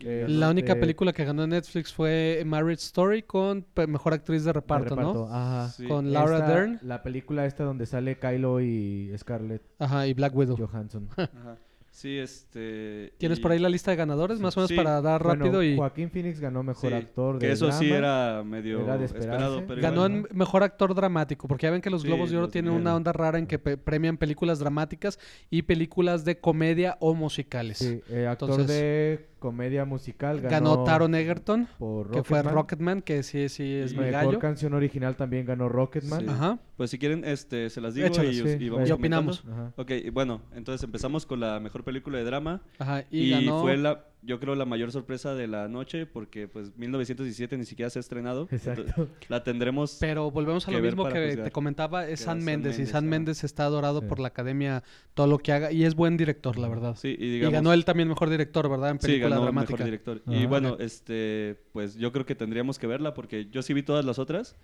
Eh, La única este, película que ganó Netflix fue Marriage Story con mejor actriz de de reparto, reparto, ¿no? Ajá. Sí. Con Laura Esta- Dern La película esta donde sale Kylo y Scarlett ajá, y Black Widow. Johansson. Ajá. Sí, este... ¿Tienes y- por ahí la lista de ganadores? Más o menos Sí. para dar Bueno, rápido y... Joaquín Phoenix ganó mejor Sí, actor de Que eso sí era medio Era esperado, pero Ganó igual, en mejor actor dramático, porque ya ven que los Sí, Globos de Oro tienen una onda rara en que pe- premian películas dramáticas y películas de comedia o musicales. Sí, eh, actor Entonces, de comedia musical ganó, Ganó Taron Egerton, por que fue Rocketman. Rocketman, que sí, sí es Y mi Mejor canción original también ganó Rocketman. Sí. Ajá. Pues si quieren, este, se las digo Échalas, y, sí. y vamos Y opinamos. Ajá. Ok, bueno, entonces empezamos con la mejor película de drama. Ajá. Y, Y, ganó... fue la, yo creo, la mayor sorpresa de la noche porque pues 1917 ni siquiera se ha estrenado. Exacto. La tendremos... Pero volvemos a lo mismo que juzgar. te comentaba, es San Méndez, y Mendes, San. Méndez está adorado Sí. por la academia, todo lo que haga, y es buen director, la verdad. Sí, y ganó él también mejor director, ¿verdad? En Sí, película ganó dramática. mejor director. Y bueno, este, pues yo creo que tendríamos que verla porque yo sí vi todas las otras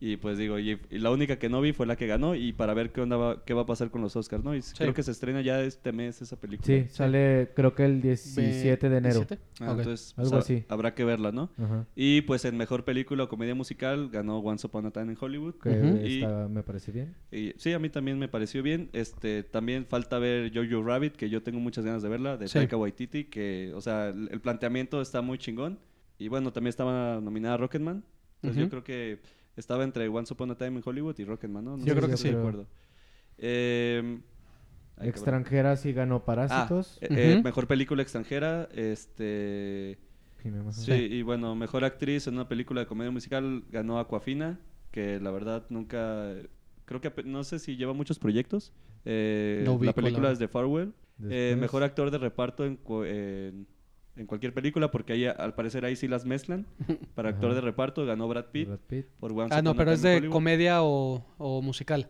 y pues digo, y, y la única que no vi fue la que ganó y para ver qué onda va, qué va a pasar con los Oscars, ¿no? Y creo que se estrena ya este mes esa película. Sí, sale creo que el 17 de enero. 17? Ah. Entonces, pues, Algo ha- así. habrá que verla, ¿no? Ajá. Y pues en mejor película o comedia musical ganó Once Upon a Time in Hollywood. Que. Y- está- me parece bien. Y sí, a mí también me pareció bien. Este, también falta ver Jojo Rabbit, que yo tengo muchas ganas de verla, de Sí. Taika Waititi, que, o sea, el, el planteamiento está muy chingón. Y bueno, también estaba nominada Rocketman. Entonces yo creo que estaba entre Once Upon a Time in Hollywood y Rocketman, ¿no? No Yo sé creo si que sí. de acuerdo. Eh, cabrón. Extranjera sí ganó Ah, Parásitos. eh, eh, mejor película extranjera, este... Sí, y bueno, mejor actriz en una película de comedia musical ganó Aquafina, que la verdad nunca... Creo que no sé si lleva muchos proyectos. Eh, No la la película es de Farwell. Eh, mejor actor de reparto en, en, en cualquier película, porque ahí al parecer ahí sí las mezclan. Para (laughs) actor Ajá. de reparto ganó Brad Pitt Brad Pitt. por Once Ah, no, pero es de Hollywood. comedia o, o musical.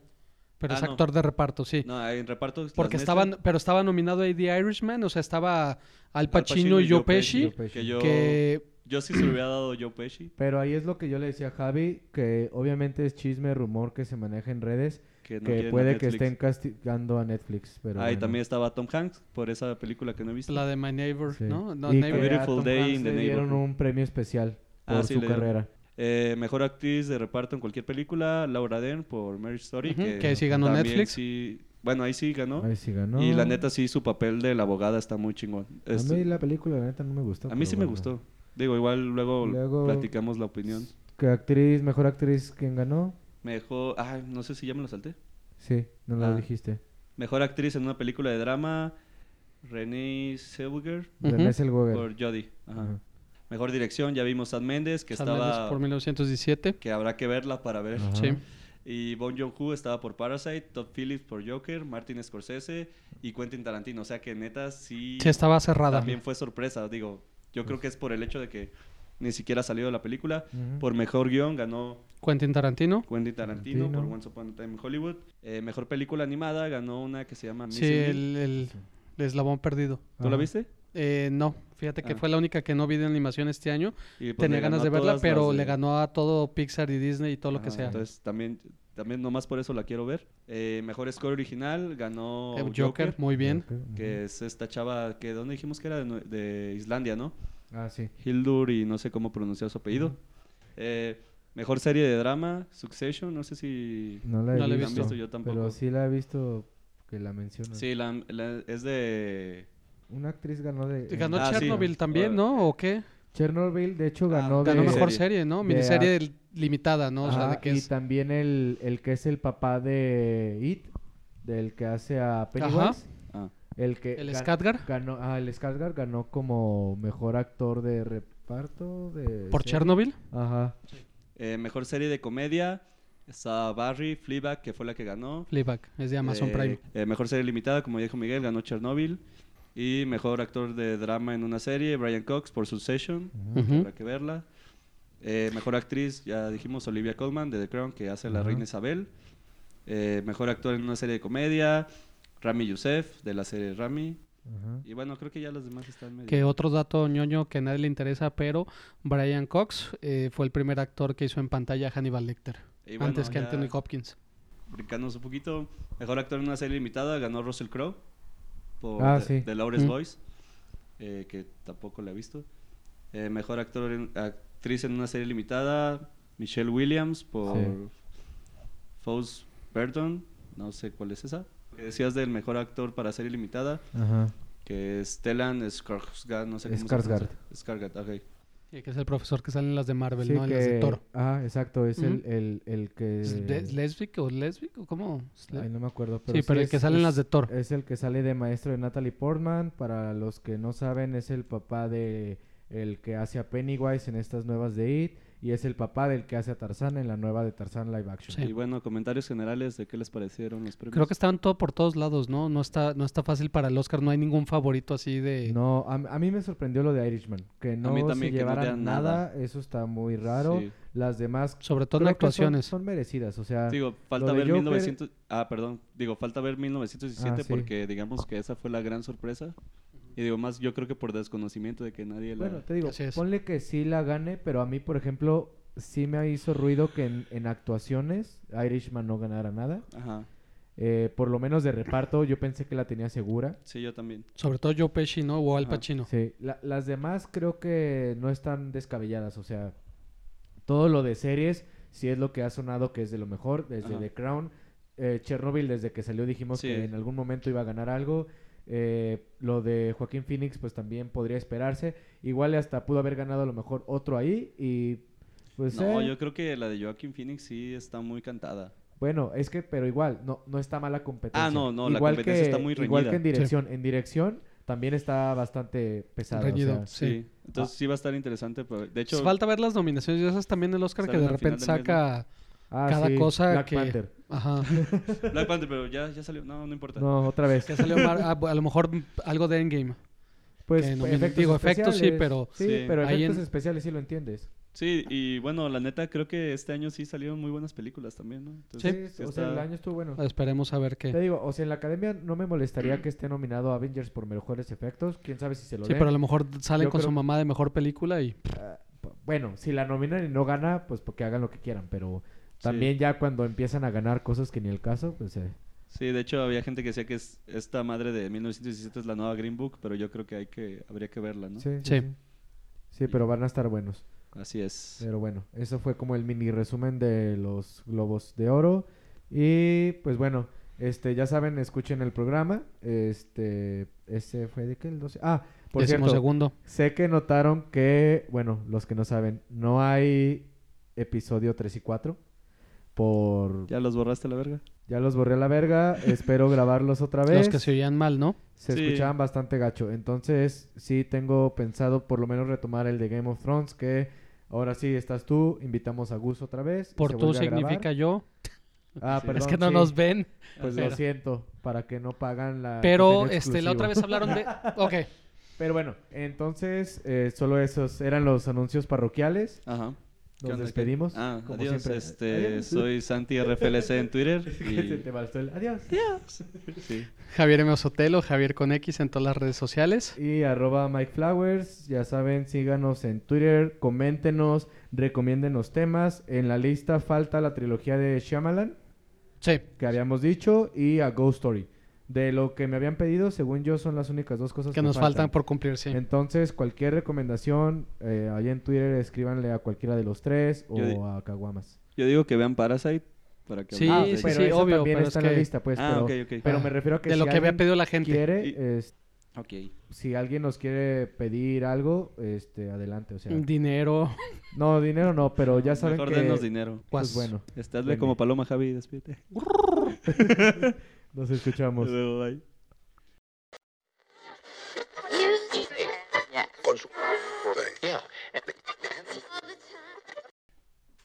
Pero Ah, es no. actor de reparto, sí. No, en reparto Porque estaban, pero estaba nominado ahí The Irishman, o sea, estaba Al Al Pacino, y Joe Pesci, Joe Pesci. Que yo, que yo sí se lo hubiera dado Joe Pesci. Pero ahí es lo que yo le decía a Javi, que obviamente es chisme, rumor que se maneja en redes, Que, no que a puede que Netflix. estén castigando a Netflix. Pero Ah, y bueno. también estaba Tom Hanks por esa película que no he visto. la de My Neighbor, Sí. ¿no? No, y Neighbor. que a Beautiful Tom Day Hanks in the le dieron un premio especial por Ah, sí, su carrera. Eh, mejor actriz de reparto en cualquier película, Laura Dern por Marriage Story. Que, que sí ganó Netflix. sí- bueno, ahí sí ganó. Ahí sí ganó. Y la neta sí, su papel de la abogada está muy chingón. A Es- mí la película, la neta, no me gustó. a mí sí me gustó. Digo, igual luego, Luego- platicamos la opinión. ¿Qué actriz, mejor actriz, quién ganó? Mejor, ay, no sé si ya me lo salté. Sí, no lo Ah. dijiste. Mejor actriz en una película de drama, Renée Zellweger. Renée Zellweger. por Jodie. Ajá. Ajá. Mejor dirección, ya vimos Sam Mendes, que Sam estaba... Mendes por 1917. que habrá que verla para ver. Ajá. Sí. Y Bon Joon-ho estaba por Parasite, Todd Phillips por Joker, Martin Scorsese y Quentin Tarantino. O sea que neta sí, Sí, estaba cerrada. también fue sorpresa. Digo, yo creo que es por el hecho de que ni siquiera ha salido la película. Por mejor guion ganó Quentin Tarantino. Quentin Tarantino, Tarantino. por Once Upon a Time in Hollywood. Eh, mejor película animada ganó una que se llama Sí, Missing Link. el, el- el eslabón perdido. ¿Tú la viste? Eh, no, fíjate que Ah. fue la única que no vi de animación este año. Y, pues, Tenía ganas de verla, pero las le ganó a todo Pixar y Disney y todo lo que Ajá, sea. Entonces también, también nomás por eso la quiero ver. Eh, mejor score original ganó Eh, Joker, Joker, muy bien. Joker, que es esta chava que ¿dónde dijimos que era? De, de Islandia, ¿no? Ah, sí. Hildur y no sé cómo pronunciar su apellido. Eh, mejor serie de drama, Succession, no sé si... No la he No la he visto. yo tampoco. Pero sí la he visto que la mencionan. Sí, la- la- es de... Una actriz ganó de... Ganó Ah, sí. Chernobyl también, Ah. ¿no? ¿O qué? Chernobyl, de hecho, Ah, ganó de... Ganó mejor serie. ¿no? de Miniserie del- limitada, ¿no? O sea, Ajá, de que y es... también el, el que es el papá de It, del que hace a Pennywise. Ah, El que ¿El gan- Skarsgård? Ganó, ah, el Skarsgård ganó como mejor actor de reparto de ¿Por serie. Chernobyl? Ajá. eh, mejor serie de comedia, Está Barry, Fleabag, que fue la que ganó. Fleabag, es de Amazon Eh, Prime. eh, mejor serie limitada, como dijo Miguel, ganó Chernobyl. Y mejor actor de drama en una serie, Brian Cox por Succession. Ujú. Habrá que verla. Eh, mejor actriz, ya dijimos, Olivia Colman de The Crown, que hace la reina Isabel. Eh, mejor actor en una serie de comedia, Rami Youssef de la serie Rami. Ajá. Y bueno, creo que ya los demás están medio... Que otro dato ñoño que a nadie le interesa, pero Brian Cox eh, fue el primer actor que hizo en pantalla a Hannibal Lecter. Bueno, antes que Anthony Hopkins. Brincándonos un poquito, mejor actor en una serie limitada ganó Russell Crowe por Ah, The, sí. Mm. Voice, eh, que tampoco la he visto. Eh, mejor actor en- actriz en una serie limitada, Michelle Williams por Sí. Foes Burton, no sé cuál es esa. Que decías del mejor actor para serie limitada, Ajá. que es Stellan Skarsgård, no sé cómo Skarsgård. Skarsgård, ok. Y que es el profesor que sale en las de Marvel, Sí, ¿no? En las de que- Thor. Ah, exacto, es el, el, el que... ¿Es le- ¿Lesbic o lesbic o cómo? ¿Es le- Ay, no me acuerdo. sí, pero el es- que sale en las de Thor. Es el que sale de maestro de Natalie Portman. Para los que no saben, es el papá de el que hace a Pennywise en estas nuevas de It. Y es el papá del que hace a Tarzán en la nueva de Tarzán Live Action. Sí. Y bueno, comentarios generales de qué les parecieron los premios. Creo que estaban todo por todos lados, ¿no? No está, no está fácil para el Oscar, no hay ningún favorito así de... No, a, a mí me sorprendió lo de Irishman. Que no mí se también, que no nada. nada. Eso está muy raro. Sí. Las demás... Sobre todo en son- actuaciones. Son, merecidas. O sea, Digo, falta ver Joker- 1900... Ah, perdón. Digo, falta ver 1917 Ah, sí. porque digamos que esa fue la gran sorpresa. Y digo, más yo creo que por desconocimiento de que nadie la... Bueno, te digo, ponle que sí la gane, pero a mí, por ejemplo, sí me hizo ruido que en, en actuaciones Irishman no ganara nada. Ajá. Eh, por lo menos de reparto, yo pensé que la tenía segura. Sí, yo también. Sobre todo Joe Pesci, ¿no? O Al Ajá. Pacino. Sí, la- las demás creo que no están descabelladas. O sea, todo lo de series, sí es lo que ha sonado que es de lo mejor, desde Ajá. The Crown. Eh, Chernobyl, desde que salió, dijimos Sí. que en algún momento iba a ganar algo. Eh, lo de Joaquín Phoenix, pues también podría esperarse. Igual hasta pudo haber ganado a lo mejor otro ahí. Y pues. no, eh, yo creo que la de Joaquin Phoenix sí está muy cantada. Bueno, es que, pero igual, no, no está mala competencia. Ah, no, no, la igual competencia que, está muy Igual que en reñida. dirección. En dirección también está bastante pesada. o Reñido. sea, Sí. Sí. Entonces sí va a estar interesante. Pero, de hecho, Falta ver las nominaciones. Y esas también el Oscar que de repente saca ah, cada sí, cosa Black que... Panther. Ajá. (laughs) Black Panther, pero ya, ya salió. No, no importa. No, otra vez. que salió mar- ah, a lo mejor algo de Endgame. Pues que no- efectos digo, efectos sí, especiales. pero- Sí, Sí. pero Ahí efectos en- especiales sí lo entiendes. Sí, y bueno, la neta creo que este año sí salieron muy buenas películas también, ¿no? Entonces, Sí, o está- sea, el año estuvo bueno. Esperemos a ver Te qué. digo, o sea, en la academia no me molestaría que esté nominado a Avengers por mejores efectos. Quién sabe si se lo Sí, den. pero a lo mejor salen Yo con su mamá de mejor película y... Ah, p- bueno, si la nominan y no gana, pues porque hagan lo que quieran. Pero también ya cuando empiezan a ganar cosas que ni el caso, pues... eh, Sí, de hecho había gente que decía que es, esta madre de 1917 es la nueva Green Book, pero yo creo que hay que habría que verla, ¿no? sí, sí, Sí. pero van a estar buenos. Así es. Pero bueno, eso fue como el mini resumen de los Globos de Oro. Y pues bueno, este ya saben, escuchen el programa. Este, ese fue de qué el 12. Ah, por Décimo cierto, segundo. sé que notaron que, bueno, los que no saben, no hay episodio 3 y 4 por ¿Ya los borraste a la verga? ya los borré a la verga, (laughs) espero grabarlos otra vez. Los que se oían mal, ¿no? Se Sí. escuchaban bastante gacho. Entonces, sí tengo pensado por lo menos retomar el de Game of Thrones, que ahora sí estás tú, invitamos a Gus otra vez. Por se tú significa yo. (laughs) Ah, Sí. perdón. es que no sí. nos ven. Pues Pero- lo siento, para que no pagan la. Pero este, la otra vez hablaron de... (laughs) Ok. Pero bueno, entonces, eh, solo esos eran los anuncios parroquiales. Ajá. ¿Qué Nos despedimos. Ah, como adiós. siempre. Este, Adiós. soy Santi RFLC en Twitter. (laughs) Y, te balzó el adiós. sí. Javier M. Sotelo, Javier con X en todas las redes sociales. Y arroba Mike Flowers, ya saben, síganos en Twitter, coméntenos, recomiéndenos temas. En la lista falta la trilogía de Shyamalan, Sí. que habíamos dicho, y a Ghost Story. De lo que me habían pedido, según yo, son las únicas dos cosas Que nos faltan por cumplir, sí. Entonces, cualquier recomendación, eh, allá en Twitter, escríbanle a cualquiera de los tres o Yo a Caguamas. Yo digo que vean Parasite para que Sí, ah, sí, pero sí, esa obvio, también pero está es en la lista, pues. Ah, pero, Ah, me refiero a que de si lo que había alguien pedido la gente. quiere, Y- es- si alguien nos quiere pedir algo, este, adelante, o sea. Dinero. No, dinero no, pero ya saben Mejor que... denos dinero. Pues Guas. bueno, Estadle Vene. como Paloma Javi, despídete. (laughs) (laughs) Nos escuchamos.